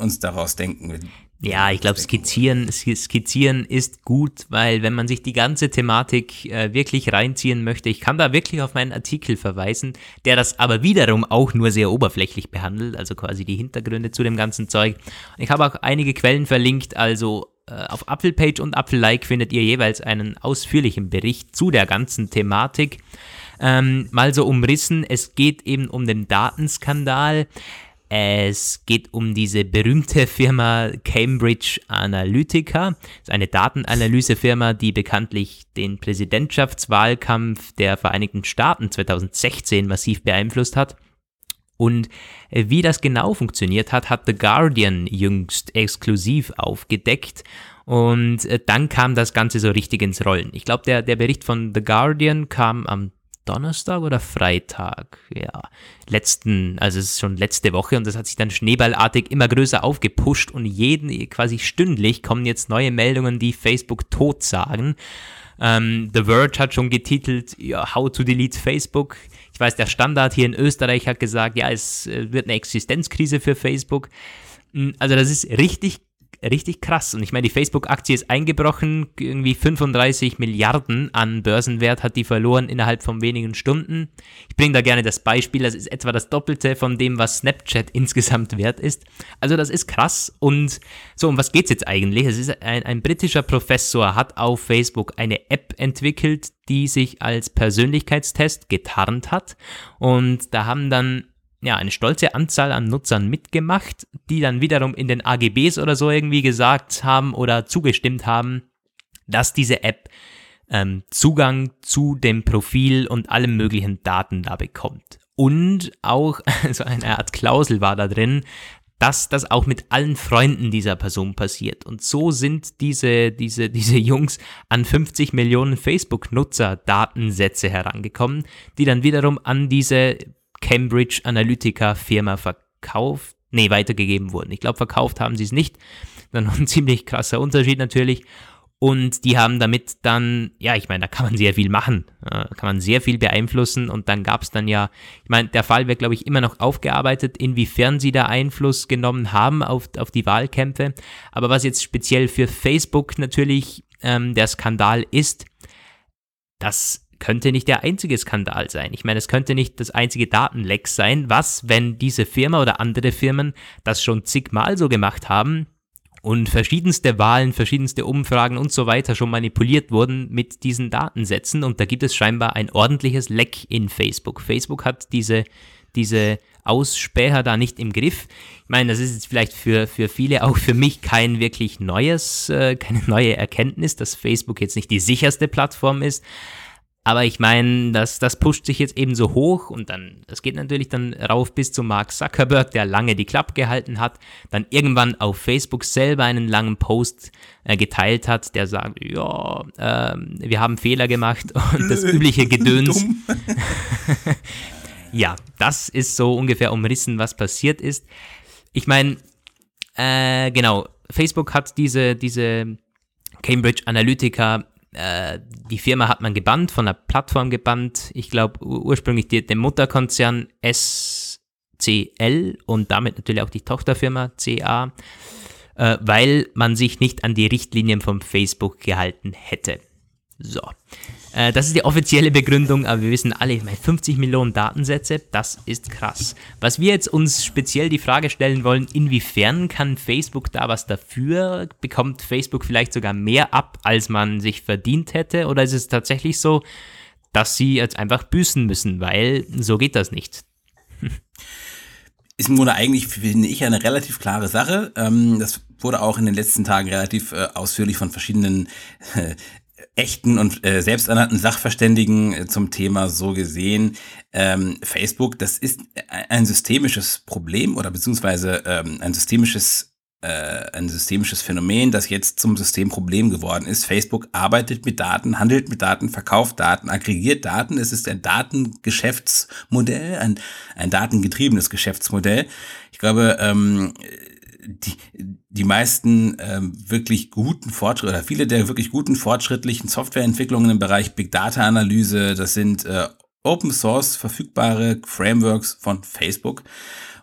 uns daraus denken. Ja, ich glaube, skizzieren, skizzieren ist gut, weil wenn man sich die ganze Thematik äh, wirklich reinziehen möchte, ich kann da wirklich auf meinen Artikel verweisen, der das aber wiederum auch nur sehr oberflächlich behandelt, also quasi die Hintergründe zu dem ganzen Zeug. Ich habe auch einige Quellen verlinkt, also äh, auf Apfelpage und Apfellike findet ihr jeweils einen ausführlichen Bericht zu der ganzen Thematik. Ähm, mal so umrissen, es geht eben um den Datenskandal. Es geht um diese berühmte Firma Cambridge Analytica. Das ist eine Datenanalysefirma, die bekanntlich den Präsidentschaftswahlkampf der Vereinigten Staaten 2016 massiv beeinflusst hat. Und wie das genau funktioniert hat, hat The Guardian jüngst exklusiv aufgedeckt. Und äh, dann kam das Ganze so richtig ins Rollen. Ich glaube, der, der Bericht von The Guardian kam am Donnerstag oder Freitag, ja, letzten, also es ist schon letzte Woche und das hat sich dann schneeballartig immer größer aufgepusht und jeden, quasi stündlich kommen jetzt neue Meldungen, die Facebook tot sagen. Ähm, The Verge hat schon getitelt, ja, How to Delete Facebook. Ich weiß, der Standard hier in Österreich hat gesagt, ja, es äh, wird eine Existenzkrise für Facebook. Hm, also das ist richtig richtig krass. Und ich meine, die Facebook-Aktie ist eingebrochen, irgendwie 35 Milliarden an Börsenwert hat die verloren innerhalb von wenigen Stunden. Ich bringe da gerne das Beispiel, das ist etwa das Doppelte von dem, was Snapchat insgesamt wert ist. Also das ist krass. Und so, um was geht es jetzt eigentlich? Es ist ein, ein britischer Professor hat auf Facebook eine App entwickelt, die sich als Persönlichkeitstest getarnt hat. Und da haben dann ja, eine stolze Anzahl an Nutzern mitgemacht, die dann wiederum in den AGBs oder so irgendwie gesagt haben oder zugestimmt haben, dass diese App ähm, Zugang zu dem Profil und allen möglichen Daten da bekommt. Und auch so eine Art Klausel war da drin, dass das auch mit allen Freunden dieser Person passiert. Und so sind diese, diese, diese Jungs an 50 Millionen Facebook-Nutzer-Datensätze herangekommen, die dann wiederum an diese Cambridge Analytica-Firma verkauft, nee, weitergegeben wurden. Ich glaube, verkauft haben sie es nicht. Dann ein ziemlich krasser Unterschied natürlich. Und die haben damit dann, ja, ich meine, da kann man sehr viel machen, da kann man sehr viel beeinflussen. Und dann gab es dann ja, ich meine, der Fall wird, glaube ich, immer noch aufgearbeitet, inwiefern sie da Einfluss genommen haben auf, auf die Wahlkämpfe. Aber was jetzt speziell für Facebook natürlich ähm, der Skandal ist, das könnte nicht der einzige Skandal sein. Ich meine, es könnte nicht das einzige Datenleck sein. Was, wenn diese Firma oder andere Firmen das schon zigmal so gemacht haben? und verschiedenste Wahlen, verschiedenste Umfragen und so weiter schon manipuliert wurden mit diesen Datensätzen und da gibt es scheinbar ein ordentliches Leck in Facebook. Facebook hat diese, diese Ausspäher da nicht im Griff. Ich meine, das ist jetzt vielleicht für, für viele, auch für mich, kein wirklich neues, äh, keine neue Erkenntnis, dass Facebook jetzt nicht die sicherste Plattform ist. Aber ich meine, das, das pusht sich jetzt eben so hoch und dann, das geht natürlich dann rauf bis zu Mark Zuckerberg, der lange die Klappe gehalten hat, dann irgendwann auf Facebook selber einen langen Post äh, geteilt hat, der sagt, ja, äh, wir haben Fehler gemacht und das übliche Gedöns. ja, das ist so ungefähr umrissen, was passiert ist. Ich meine, äh, genau, Facebook hat diese, diese Cambridge Analytica äh, die Firma hat man gebannt, von der Plattform gebannt. Ich glaube ursprünglich die, den Mutterkonzern SCL und damit natürlich auch die Tochterfirma CA, äh, weil man sich nicht an die Richtlinien von Facebook gehalten hätte. So. Äh, das ist die offizielle Begründung, aber wir wissen alle, 50 Millionen Datensätze, das ist krass. Was wir jetzt uns speziell die Frage stellen wollen, inwiefern kann Facebook da was dafür? Bekommt Facebook vielleicht sogar mehr ab, als man sich verdient hätte? Oder ist es tatsächlich so, dass sie jetzt einfach büßen müssen, weil so geht das nicht? ist im Grunde eigentlich, finde ich, eine relativ klare Sache. Ähm, das wurde auch in den letzten Tagen relativ äh, ausführlich von verschiedenen echten und äh, selbsternannten Sachverständigen äh, zum Thema so gesehen. Ähm, Facebook, das ist ein systemisches Problem oder beziehungsweise ähm, ein systemisches äh, ein systemisches Phänomen, das jetzt zum Systemproblem geworden ist. Facebook arbeitet mit Daten, handelt mit Daten, verkauft Daten, aggregiert Daten. Es ist ein Datengeschäftsmodell, ein, ein datengetriebenes Geschäftsmodell. Ich glaube, ähm, die, die meisten ähm, wirklich guten Fortschritte oder viele der wirklich guten fortschrittlichen Softwareentwicklungen im Bereich Big Data Analyse, das sind äh, Open Source verfügbare Frameworks von Facebook.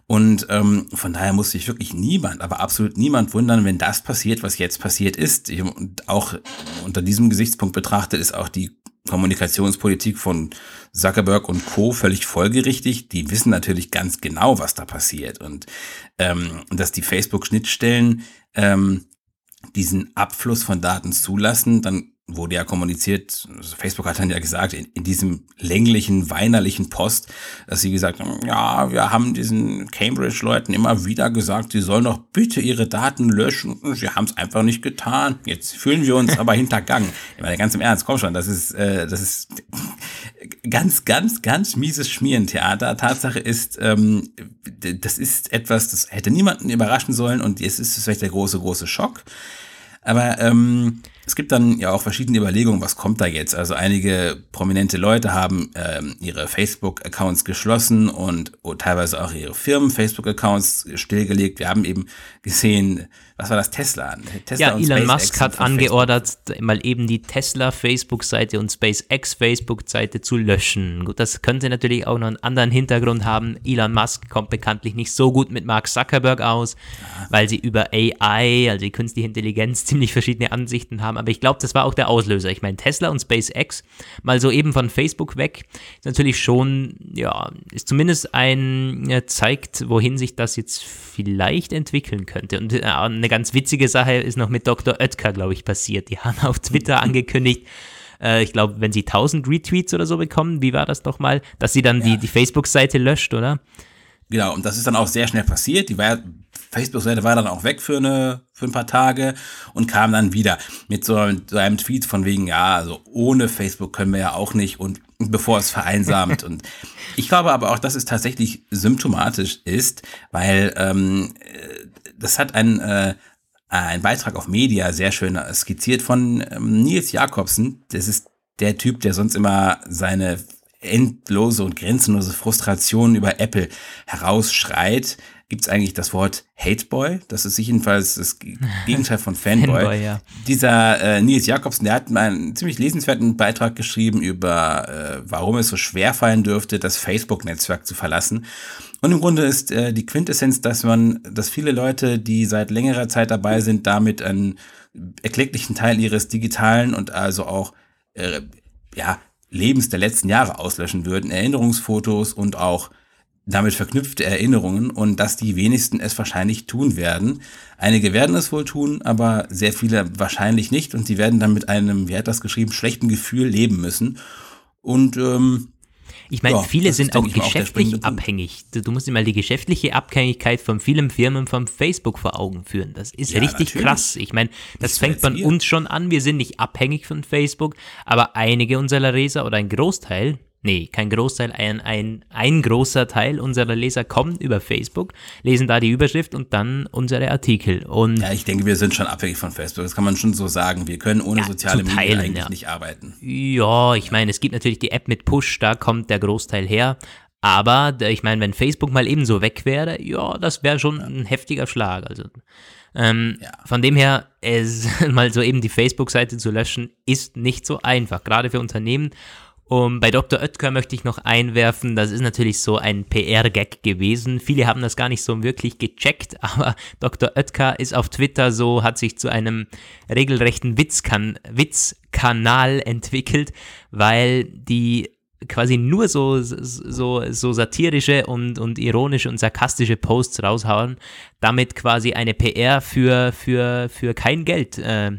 Und ähm, von daher muss sich wirklich niemand, aber absolut niemand wundern, wenn das passiert, was jetzt passiert ist. Und auch unter diesem Gesichtspunkt betrachtet ist auch die Kommunikationspolitik von Zuckerberg und Co. völlig folgerichtig. Die wissen natürlich ganz genau, was da passiert und ähm, dass die Facebook-Schnittstellen ähm, diesen Abfluss von Daten zulassen, dann wurde ja kommuniziert, also Facebook hat dann ja gesagt, in, in, diesem länglichen, weinerlichen Post, dass sie gesagt haben, ja, wir haben diesen Cambridge-Leuten immer wieder gesagt, sie sollen doch bitte ihre Daten löschen. Sie haben es einfach nicht getan. Jetzt fühlen wir uns aber hintergangen. Ich meine, ganz im Ernst, komm schon, das ist, äh, das ist ganz, ganz, ganz mieses Schmierentheater. Tatsache ist, ähm, das ist etwas, das hätte niemanden überraschen sollen und jetzt ist es vielleicht der große, große Schock. Aber ähm, es gibt dann ja auch verschiedene Überlegungen, was kommt da jetzt. Also einige prominente Leute haben ähm, ihre Facebook-Accounts geschlossen und teilweise auch ihre Firmen-Facebook-Accounts stillgelegt. Wir haben eben gesehen, was war das, Tesla? Tesla ja, Elon SpaceX Musk hat angeordert, Facebook. mal eben die Tesla-Facebook-Seite und SpaceX-Facebook-Seite zu löschen. Gut, das könnte natürlich auch noch einen anderen Hintergrund haben. Elon Musk kommt bekanntlich nicht so gut mit Mark Zuckerberg aus, ja. weil sie über AI, also die künstliche Intelligenz, ziemlich verschiedene Ansichten haben. Aber ich glaube, das war auch der Auslöser. Ich meine, Tesla und SpaceX mal so eben von Facebook weg, ist natürlich schon, ja, ist zumindest ein, zeigt, wohin sich das jetzt vielleicht entwickeln könnte. Und äh, eine ganz witzige Sache ist noch mit Dr. Oetker, glaube ich, passiert. Die haben auf Twitter angekündigt, äh, ich glaube, wenn sie 1000 Retweets oder so bekommen, wie war das doch mal, dass sie dann ja. die, die Facebook-Seite löscht, oder? Genau, und das ist dann auch sehr schnell passiert. Die Facebook-Seite war dann auch weg für, eine, für ein paar Tage und kam dann wieder mit so, so einem Tweet von wegen, ja, also ohne Facebook können wir ja auch nicht und bevor es vereinsamt. und ich glaube aber auch, dass es tatsächlich symptomatisch ist, weil ähm, das hat ein, äh, ein Beitrag auf Media sehr schön skizziert von ähm, Nils Jakobsen. Das ist der Typ, der sonst immer seine endlose und grenzenlose Frustration über Apple herausschreit, gibt es eigentlich das Wort Hateboy. Das ist jedenfalls das Gegenteil von Fanboy. Fanboy ja. Dieser äh, Nils Jakobsen, der hat mal einen ziemlich lesenswerten Beitrag geschrieben über, äh, warum es so schwer fallen dürfte, das Facebook-Netzwerk zu verlassen. Und im Grunde ist äh, die Quintessenz, dass man, dass viele Leute, die seit längerer Zeit dabei sind, damit einen erklecklichen Teil ihres digitalen und also auch äh, ja, Lebens der letzten Jahre auslöschen würden, Erinnerungsfotos und auch damit verknüpfte Erinnerungen und dass die wenigsten es wahrscheinlich tun werden. Einige werden es wohl tun, aber sehr viele wahrscheinlich nicht und sie werden dann mit einem, wie hat das geschrieben, schlechten Gefühl leben müssen. Und ähm, ich meine, ja, viele sind auch geschäftlich auch abhängig. Du, du, musst dir mal die geschäftliche Abhängigkeit von vielen Firmen von Facebook vor Augen führen. Das ist ja, richtig natürlich. krass. Ich meine, das, das fängt bei uns schon an. Wir sind nicht abhängig von Facebook, aber einige unserer Leser oder ein Großteil, Nee, kein Großteil, ein, ein, ein großer Teil unserer Leser kommen über Facebook, lesen da die Überschrift und dann unsere Artikel. Und ja, ich denke, wir sind schon abhängig von Facebook. Das kann man schon so sagen. Wir können ohne ja, soziale Medien Teilen, eigentlich ja. nicht arbeiten. Ja, ich meine, es gibt natürlich die App mit Push, da kommt der Großteil her. Aber ich meine, wenn Facebook mal ebenso weg wäre, ja, das wäre schon ja. ein heftiger Schlag. Also ähm, ja. von dem her, es, mal so eben die Facebook-Seite zu löschen, ist nicht so einfach, gerade für Unternehmen. Und bei Dr. Oetker möchte ich noch einwerfen, das ist natürlich so ein PR-Gag gewesen. Viele haben das gar nicht so wirklich gecheckt, aber Dr. Oetker ist auf Twitter so, hat sich zu einem regelrechten Witzkan Witzkanal entwickelt, weil die quasi nur so, so, so satirische und, und ironische und sarkastische Posts raushauen, damit quasi eine PR für, für, für kein Geld äh,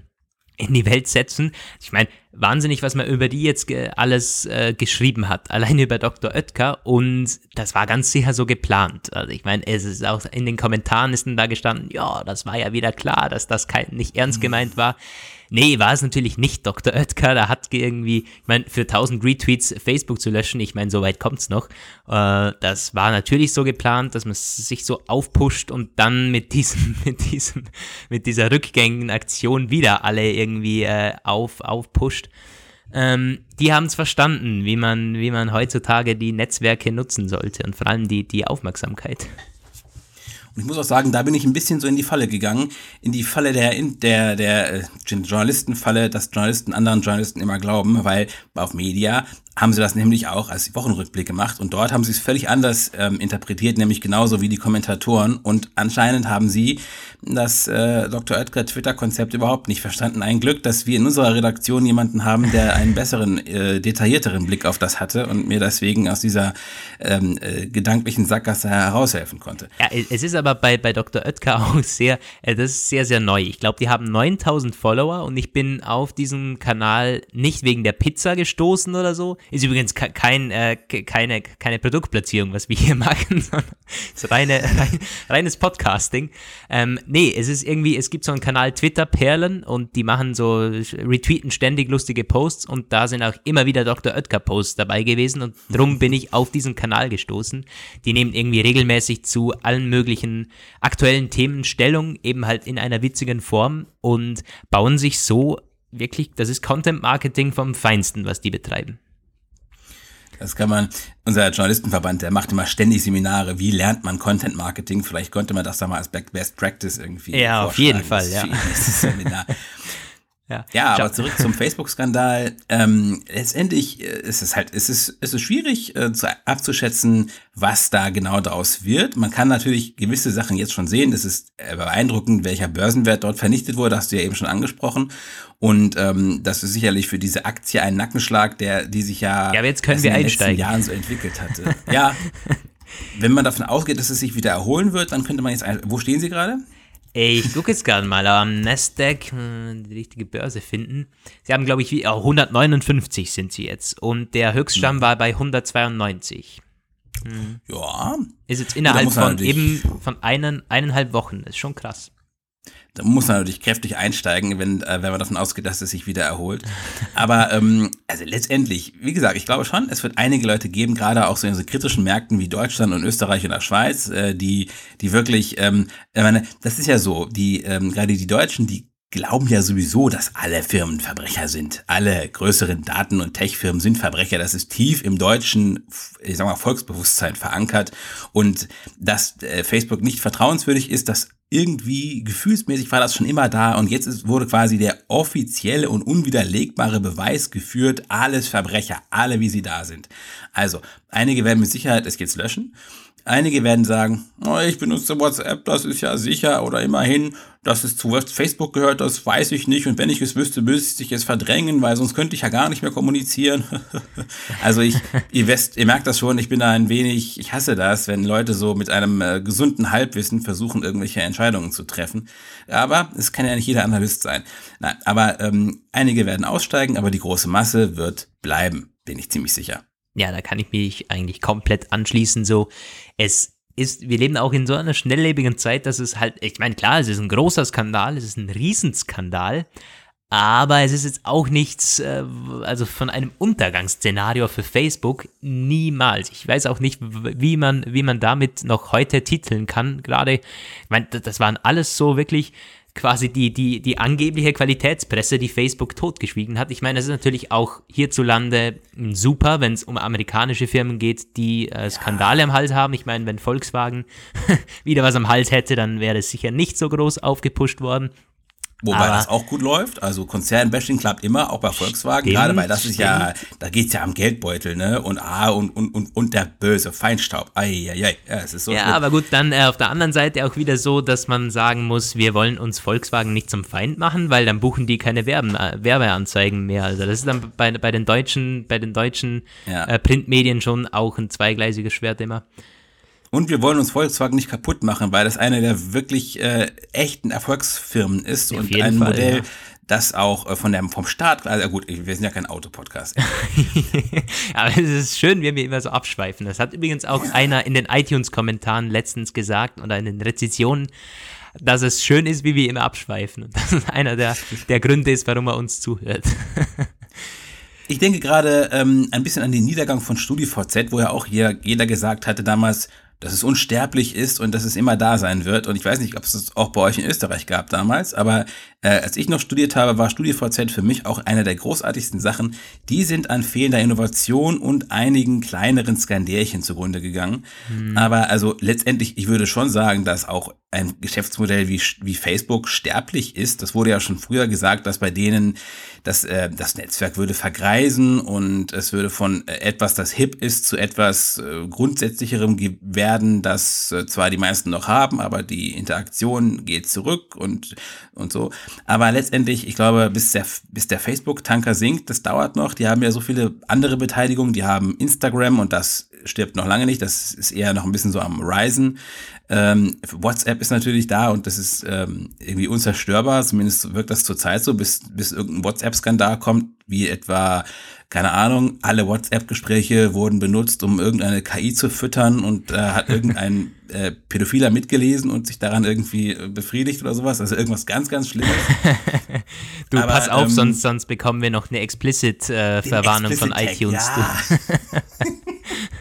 in die Welt setzen. Ich meine, wahnsinnig, was man über die jetzt alles äh, geschrieben hat, alleine über Dr. Oetker und das war ganz sicher so geplant. Also ich meine, es ist auch in den Kommentaren ist dann da gestanden, ja, das war ja wieder klar, dass das kein, nicht ernst gemeint war. Nee, war es natürlich nicht Dr. Oetker. Da hat irgendwie, ich meine, für 1000 Retweets Facebook zu löschen, ich meine, so weit kommt's noch. Äh, das war natürlich so geplant, dass man sich so aufpusht und dann mit diesem, mit diesem, mit dieser rückgängigen Aktion wieder alle irgendwie äh, auf, aufpusht. Ähm, die haben es verstanden, wie man, wie man heutzutage die Netzwerke nutzen sollte und vor allem die, die Aufmerksamkeit. Und ich muss auch sagen, da bin ich ein bisschen so in die Falle gegangen, in die Falle der, der, der äh, Journalistenfalle, dass Journalisten anderen Journalisten immer glauben, weil auf Media haben sie das nämlich auch als Wochenrückblick gemacht und dort haben sie es völlig anders ähm, interpretiert, nämlich genauso wie die Kommentatoren und anscheinend haben sie das äh, Dr. Oetker Twitter-Konzept überhaupt nicht verstanden. Ein Glück, dass wir in unserer Redaktion jemanden haben, der einen besseren, äh, detaillierteren Blick auf das hatte und mir deswegen aus dieser ähm, äh, gedanklichen Sackgasse heraushelfen konnte. Ja, es ist aber bei, bei Dr. Oetker auch sehr, äh, das ist sehr, sehr neu. Ich glaube, die haben 9000 Follower und ich bin auf diesem Kanal nicht wegen der Pizza gestoßen oder so, ist übrigens kein, äh, keine, keine Produktplatzierung, was wir hier machen, sondern ist reine, rein, reines Podcasting. Ähm, nee, es ist irgendwie, es gibt so einen Kanal Twitter Perlen und die machen so, retweeten ständig lustige Posts und da sind auch immer wieder Dr. Oetker Posts dabei gewesen und drum bin ich auf diesen Kanal gestoßen. Die nehmen irgendwie regelmäßig zu allen möglichen aktuellen Themen Stellung, eben halt in einer witzigen Form und bauen sich so wirklich, das ist Content Marketing vom Feinsten, was die betreiben. Das kann man, unser Journalistenverband, der macht immer ständig Seminare, wie lernt man Content Marketing? Vielleicht könnte man das da mal als Best Practice irgendwie. Ja, auf jeden Fall, ja. Seminar. Ja, ja aber zurück zum Facebook-Skandal. Ähm, letztendlich äh, ist es halt, ist es, ist es schwierig äh, zu, abzuschätzen, was da genau daraus wird. Man kann natürlich gewisse Sachen jetzt schon sehen. Es ist äh, beeindruckend, welcher Börsenwert dort vernichtet wurde. Hast du ja eben schon angesprochen. Und ähm, das ist sicherlich für diese Aktie ein Nackenschlag, der, die sich ja, ja aber jetzt können wir in den einsteigen. letzten Jahren so entwickelt hatte. ja, wenn man davon ausgeht, dass es sich wieder erholen wird, dann könnte man jetzt, wo stehen Sie gerade? Ich gucke jetzt gerade mal am Nasdaq hm, die richtige Börse finden. Sie haben, glaube ich, wie, oh, 159 sind sie jetzt. Und der Höchststand war bei 192. Mhm. Ja. Ist jetzt innerhalb von eben von einen, eineinhalb Wochen. Ist schon krass. Da muss man natürlich kräftig einsteigen, wenn, äh, wenn man davon ausgeht, dass es sich wieder erholt. Aber ähm, also letztendlich, wie gesagt, ich glaube schon, es wird einige Leute geben, gerade auch so in so kritischen Märkten wie Deutschland und Österreich und der Schweiz, äh, die, die wirklich, ähm, ich meine, das ist ja so, die, ähm, gerade die Deutschen, die glauben ja sowieso, dass alle Firmen Verbrecher sind. Alle größeren Daten- und Tech-Firmen sind Verbrecher. Das ist tief im deutschen, ich sag mal, Volksbewusstsein verankert. Und dass äh, Facebook nicht vertrauenswürdig ist, das irgendwie gefühlsmäßig war das schon immer da und jetzt ist, wurde quasi der offizielle und unwiderlegbare Beweis geführt, alles Verbrecher, alle wie sie da sind. Also, einige werden mit Sicherheit es jetzt löschen Einige werden sagen, oh, ich benutze WhatsApp, das ist ja sicher oder immerhin, dass es zu Facebook gehört, das weiß ich nicht und wenn ich es wüsste, müsste ich es verdrängen, weil sonst könnte ich ja gar nicht mehr kommunizieren. also ich, ihr, wisst, ihr merkt das schon, ich bin da ein wenig, ich hasse das, wenn Leute so mit einem äh, gesunden Halbwissen versuchen, irgendwelche Entscheidungen zu treffen. Aber es kann ja nicht jeder Analyst sein. Nein, aber ähm, einige werden aussteigen, aber die große Masse wird bleiben, bin ich ziemlich sicher ja, da kann ich mich eigentlich komplett anschließen. So, es ist, wir leben auch in so einer schnelllebigen Zeit, dass es halt, ich meine, klar, es ist ein großer Skandal, es ist ein Riesenskandal, aber es ist jetzt auch nichts, äh, also von einem Untergangsszenario für Facebook niemals. Ich weiß auch nicht, wie man, wie man damit noch heute titeln kann. Gerade, ich meine, das waren alles so wirklich quasi die, die, die angebliche Qualitätspresse, die Facebook totgeschwiegen hat. Ich meine, es ist natürlich auch hierzulande super, wenn es um amerikanische Firmen geht, die äh, Skandale ja. am Hals haben. Ich meine, wenn Volkswagen wieder was am Hals hätte, dann wäre es sicher nicht so groß aufgepusht worden. Wobei aber das auch gut läuft. Also Konzernbashing klappt immer, auch bei Volkswagen. Stimmt, gerade weil das ist ja, da geht's ja am Geldbeutel, ne? Und ah, und, und, und, und der böse Feinstaub. Eieiei. Ja, es ist so. Ja, gut. aber gut, dann äh, auf der anderen Seite auch wieder so, dass man sagen muss, wir wollen uns Volkswagen nicht zum Feind machen, weil dann buchen die keine Werben, äh, Werbeanzeigen mehr. Also das ist dann bei, bei den deutschen, bei den deutschen ja. äh, Printmedien schon auch ein zweigleisiges Schwert immer. Und wir wollen uns Volkswagen nicht kaputt machen, weil das eine der wirklich äh, echten Erfolgsfirmen ist Auf und ein Fall, Modell, ja. das auch äh, von der, vom Staat, also gut, wir sind ja kein Autopodcast. Aber es ist schön, wenn wir immer so abschweifen. Das hat übrigens auch einer in den iTunes-Kommentaren letztens gesagt oder in den Rezensionen, dass es schön ist, wie wir immer abschweifen. Und das ist einer der, der Gründe ist, warum er uns zuhört. Ich denke gerade ähm, ein bisschen an den Niedergang von StudiVZ, wo ja auch jeder, jeder gesagt hatte damals, dass es unsterblich ist und dass es immer da sein wird. Und ich weiß nicht, ob es das auch bei euch in Österreich gab damals, aber äh, als ich noch studiert habe, war StudiVZ für mich auch eine der großartigsten Sachen. Die sind an fehlender Innovation und einigen kleineren Skandärchen zugrunde gegangen. Mhm. Aber also letztendlich, ich würde schon sagen, dass auch ein Geschäftsmodell wie, wie Facebook sterblich ist. Das wurde ja schon früher gesagt, dass bei denen das, äh, das Netzwerk würde vergreisen und es würde von äh, etwas, das hip ist, zu etwas äh, grundsätzlicherem werden, das äh, zwar die meisten noch haben, aber die Interaktion geht zurück und, und so. Aber letztendlich, ich glaube, bis der, bis der Facebook-Tanker sinkt, das dauert noch. Die haben ja so viele andere Beteiligungen. Die haben Instagram und das stirbt noch lange nicht. Das ist eher noch ein bisschen so am Risen. Ähm, WhatsApp ist natürlich da und das ist ähm, irgendwie unzerstörbar. Zumindest wirkt das zurzeit so, bis, bis irgendein WhatsApp-Skandal kommt, wie etwa keine Ahnung, alle WhatsApp-Gespräche wurden benutzt, um irgendeine KI zu füttern und äh, hat irgendein äh, Pädophiler mitgelesen und sich daran irgendwie äh, befriedigt oder sowas. Also irgendwas ganz, ganz Schlimmes. du, Aber, pass auf, ähm, sonst, sonst bekommen wir noch eine Explicit-Verwarnung äh, von iTunes. Ja.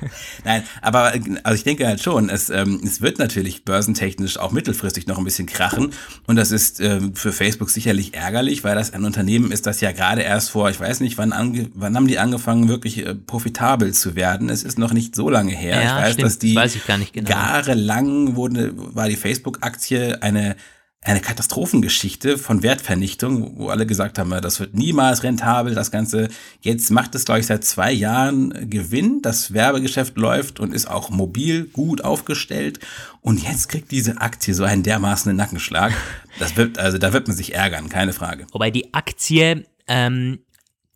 Nein, aber also ich denke halt schon, es, ähm, es wird natürlich börsentechnisch auch mittelfristig noch ein bisschen krachen. Und das ist ähm, für Facebook sicherlich ärgerlich, weil das ein Unternehmen ist, das ja gerade erst vor, ich weiß nicht, wann, ange wann haben die angefangen, wirklich äh, profitabel zu werden. Es ist noch nicht so lange her. Ja, ich weiß, stimmt, dass die weiß ich gar nicht genau. jahrelang wurde, war die Facebook-Aktie eine eine Katastrophengeschichte von Wertvernichtung, wo alle gesagt haben, das wird niemals rentabel, das Ganze. Jetzt macht es, glaube ich, seit zwei Jahren Gewinn. Das Werbegeschäft läuft und ist auch mobil gut aufgestellt. Und jetzt kriegt diese Aktie so einen dermaßen Nackenschlag. Das wird, also da wird man sich ärgern, keine Frage. Wobei die Aktie, ähm,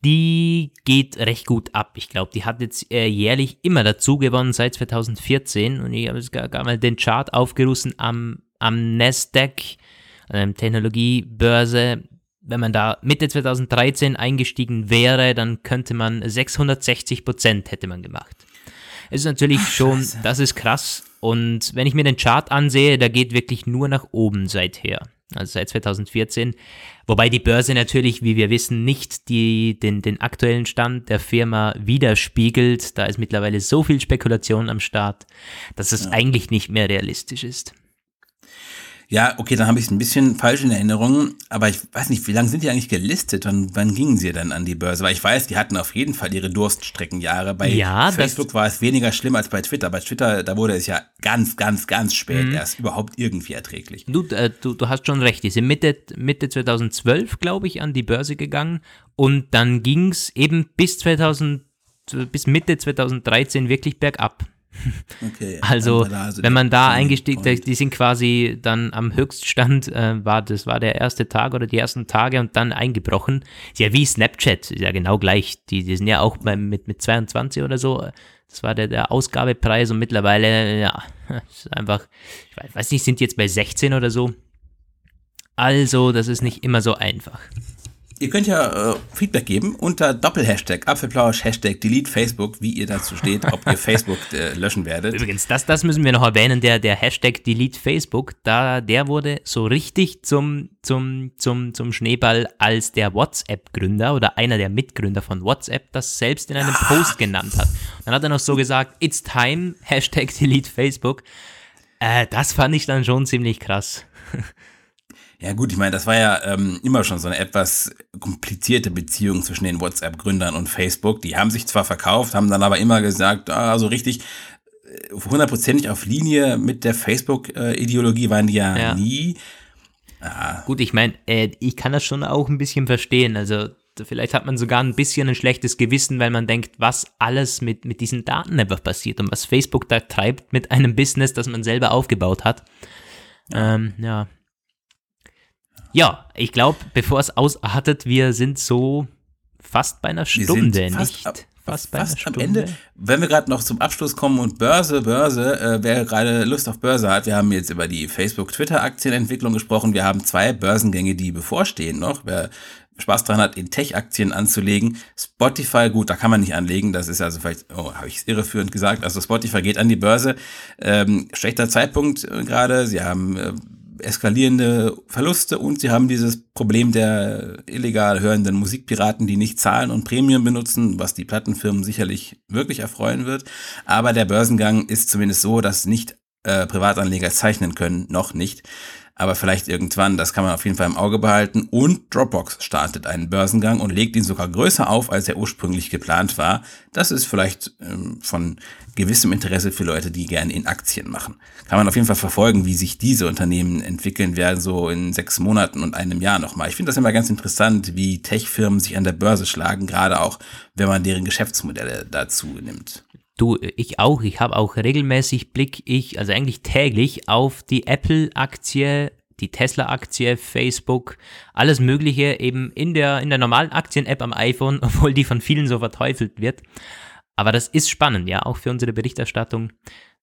die geht recht gut ab. Ich glaube, die hat jetzt äh, jährlich immer dazu gewonnen seit 2014. Und ich habe jetzt gar, gar mal den Chart aufgerufen am, am Nasdaq ähm, Technologiebörse. Wenn man da Mitte 2013 eingestiegen wäre, dann könnte man 660 Prozent hätte man gemacht. es ist natürlich Ach, schon, das ist krass. Und wenn ich mir den Chart ansehe, da geht wirklich nur nach oben seither. Also seit 2014. Wobei die Börse natürlich, wie wir wissen, nicht die, den, den aktuellen Stand der Firma widerspiegelt. Da ist mittlerweile so viel Spekulation am Start, dass es ja. eigentlich nicht mehr realistisch ist. Ja, okay, dann habe ich es ein bisschen falsch in Erinnerung, aber ich weiß nicht, wie lange sind die eigentlich gelistet und wann gingen sie denn an die Börse? Weil ich weiß, die hatten auf jeden Fall ihre Durststreckenjahre. Bei ja, Facebook war es weniger schlimm als bei Twitter. Bei Twitter, da wurde es ja ganz, ganz, ganz spät mhm. erst überhaupt irgendwie erträglich. Du, äh, du, du hast schon recht, die sind Mitte, Mitte 2012, glaube ich, an die Börse gegangen und dann ging es eben bis 2000, bis Mitte 2013 wirklich bergab. Okay, also, also wenn man da eingestiegen, ist, die sind quasi dann am Höchststand, äh, war das war der erste Tag oder die ersten Tage und dann eingebrochen. Ist ja wie Snapchat, ist ja genau gleich. Die, die sind ja auch beim, mit, mit 22 oder so. Das war der, der Ausgabepreis und mittlerweile, ja, ist einfach, ich weiß nicht, sind die jetzt bei 16 oder so. Also, das ist nicht immer so einfach. Ihr könnt ja äh, Feedback geben unter Doppelhashtag Apfelplausch, Hashtag Delete Facebook, wie ihr dazu steht, ob ihr Facebook äh, löschen werdet. Übrigens, das, das müssen wir noch erwähnen, der, der Hashtag Delete Facebook, da, der wurde so richtig zum, zum, zum, zum Schneeball, als der WhatsApp-Gründer oder einer der Mitgründer von WhatsApp das selbst in einem ja. Post genannt hat. Dann hat er noch so gesagt, it's time, Hashtag Delete Facebook. Äh, das fand ich dann schon ziemlich krass. Ja gut, ich meine, das war ja ähm, immer schon so eine etwas komplizierte Beziehung zwischen den WhatsApp-Gründern und Facebook. Die haben sich zwar verkauft, haben dann aber immer gesagt, ah, so richtig äh, hundertprozentig auf Linie mit der Facebook-Ideologie waren die ja, ja. nie. Ah. Gut, ich meine, äh, ich kann das schon auch ein bisschen verstehen. Also vielleicht hat man sogar ein bisschen ein schlechtes Gewissen, weil man denkt, was alles mit, mit diesen Daten einfach passiert und was Facebook da treibt mit einem Business, das man selber aufgebaut hat. Ja. Ähm, ja. Ja, ich glaube, bevor es ausartet, wir sind so fast bei einer Stunde, fast nicht? Ab, fast bei fast einer Stunde. am Ende, wenn wir gerade noch zum Abschluss kommen und Börse, Börse, äh, wer gerade Lust auf Börse hat, wir haben jetzt über die Facebook-Twitter-Aktienentwicklung gesprochen. Wir haben zwei Börsengänge, die bevorstehen noch. Wer Spaß dran hat, in Tech-Aktien anzulegen. Spotify, gut, da kann man nicht anlegen. Das ist also vielleicht, oh, habe ich es irreführend gesagt. Also Spotify geht an die Börse. Ähm, schlechter Zeitpunkt äh, gerade. Sie haben äh, eskalierende Verluste und sie haben dieses Problem der illegal hörenden Musikpiraten, die nicht zahlen und Premium benutzen, was die Plattenfirmen sicherlich wirklich erfreuen wird. Aber der Börsengang ist zumindest so, dass nicht äh, Privatanleger zeichnen können, noch nicht aber vielleicht irgendwann, das kann man auf jeden Fall im Auge behalten. Und Dropbox startet einen Börsengang und legt ihn sogar größer auf, als er ursprünglich geplant war. Das ist vielleicht ähm, von gewissem Interesse für Leute, die gerne in Aktien machen. Kann man auf jeden Fall verfolgen, wie sich diese Unternehmen entwickeln werden, so in sechs Monaten und einem Jahr nochmal. Ich finde das immer ganz interessant, wie Tech-Firmen sich an der Börse schlagen, gerade auch, wenn man deren Geschäftsmodelle dazu nimmt. Du, ich auch. Ich habe auch regelmäßig Blick, ich, also eigentlich täglich, auf die Apple-Aktie, die Tesla-Aktie, Facebook, alles Mögliche eben in der, in der normalen Aktien-App am iPhone, obwohl die von vielen so verteufelt wird. Aber das ist spannend, ja, auch für unsere Berichterstattung.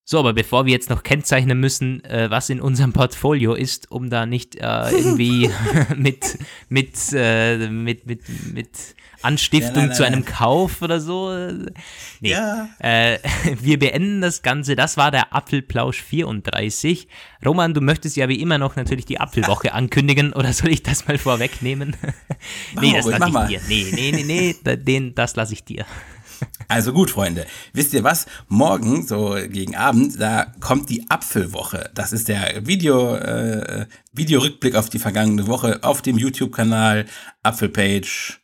So, aber bevor wir jetzt noch kennzeichnen müssen, äh, was in unserem Portfolio ist, um da nicht äh, irgendwie mit, mit, äh, mit, mit, mit Anstiftung ja, nein, nein, zu einem nein. Kauf oder so. Äh, nee. Ja. Äh, wir beenden das Ganze. Das war der Apfelplausch 34. Roman, du möchtest ja wie immer noch natürlich die Apfelwoche ankündigen oder soll ich das mal vorwegnehmen? nee, das lasse ich dir. Nee, nee, nee, nee, den, das lasse ich dir. Also gut, Freunde. Wisst ihr was? Morgen, so gegen Abend, da kommt die Apfelwoche. Das ist der Video, äh, Videorückblick auf die vergangene Woche auf dem YouTube-Kanal Apfelpage.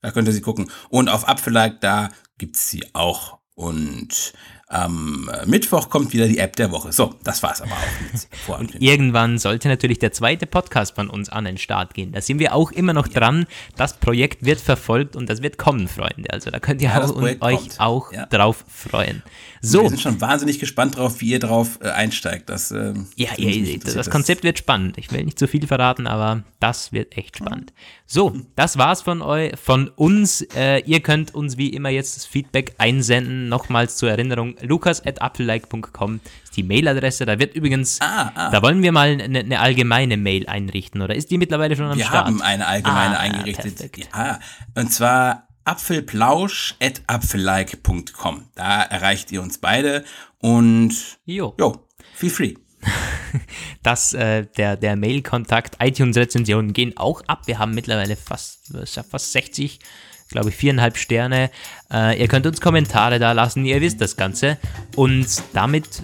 Da könnt ihr sie gucken. Und auf Apfellike, da gibt's sie auch. Und am Mittwoch kommt wieder die App der Woche. So, das war's aber auch. und irgendwann sollte natürlich der zweite Podcast von uns an den Start gehen. Da sind wir auch immer noch ja. dran. Das Projekt wird verfolgt und das wird kommen, Freunde. Also da könnt ihr ja, auch, euch kommt. auch ja. drauf freuen. So. Wir sind schon wahnsinnig gespannt drauf, wie ihr drauf äh, einsteigt. Das, äh, ja, ja das, das Konzept wird spannend. Ich will nicht zu viel verraten, aber das wird echt spannend. So, das war's von euch, von uns. Äh, ihr könnt uns wie immer jetzt das Feedback einsenden. Nochmals zur Erinnerung lukas at applelike.com ist die Mailadresse. Da wird übrigens, ah, ah. da wollen wir mal eine, eine, allgemeine Mail einrichten, oder ist die mittlerweile schon am wir Start? Wir haben eine allgemeine ah, eingerichtet. Ja, und zwar apfelplausch.apfellike.com. Da erreicht ihr uns beide und jo, jo feel free. Das, äh, der, der Mail-Kontakt, iTunes-Rezensionen gehen auch ab. Wir haben mittlerweile fast, fast 60, glaube ich, viereinhalb Sterne. Äh, ihr könnt uns Kommentare da lassen, ihr wisst das Ganze. Und damit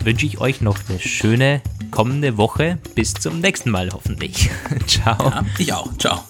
wünsche ich euch noch eine schöne kommende Woche. Bis zum nächsten Mal hoffentlich. Ciao. Ja, ich auch. Ciao.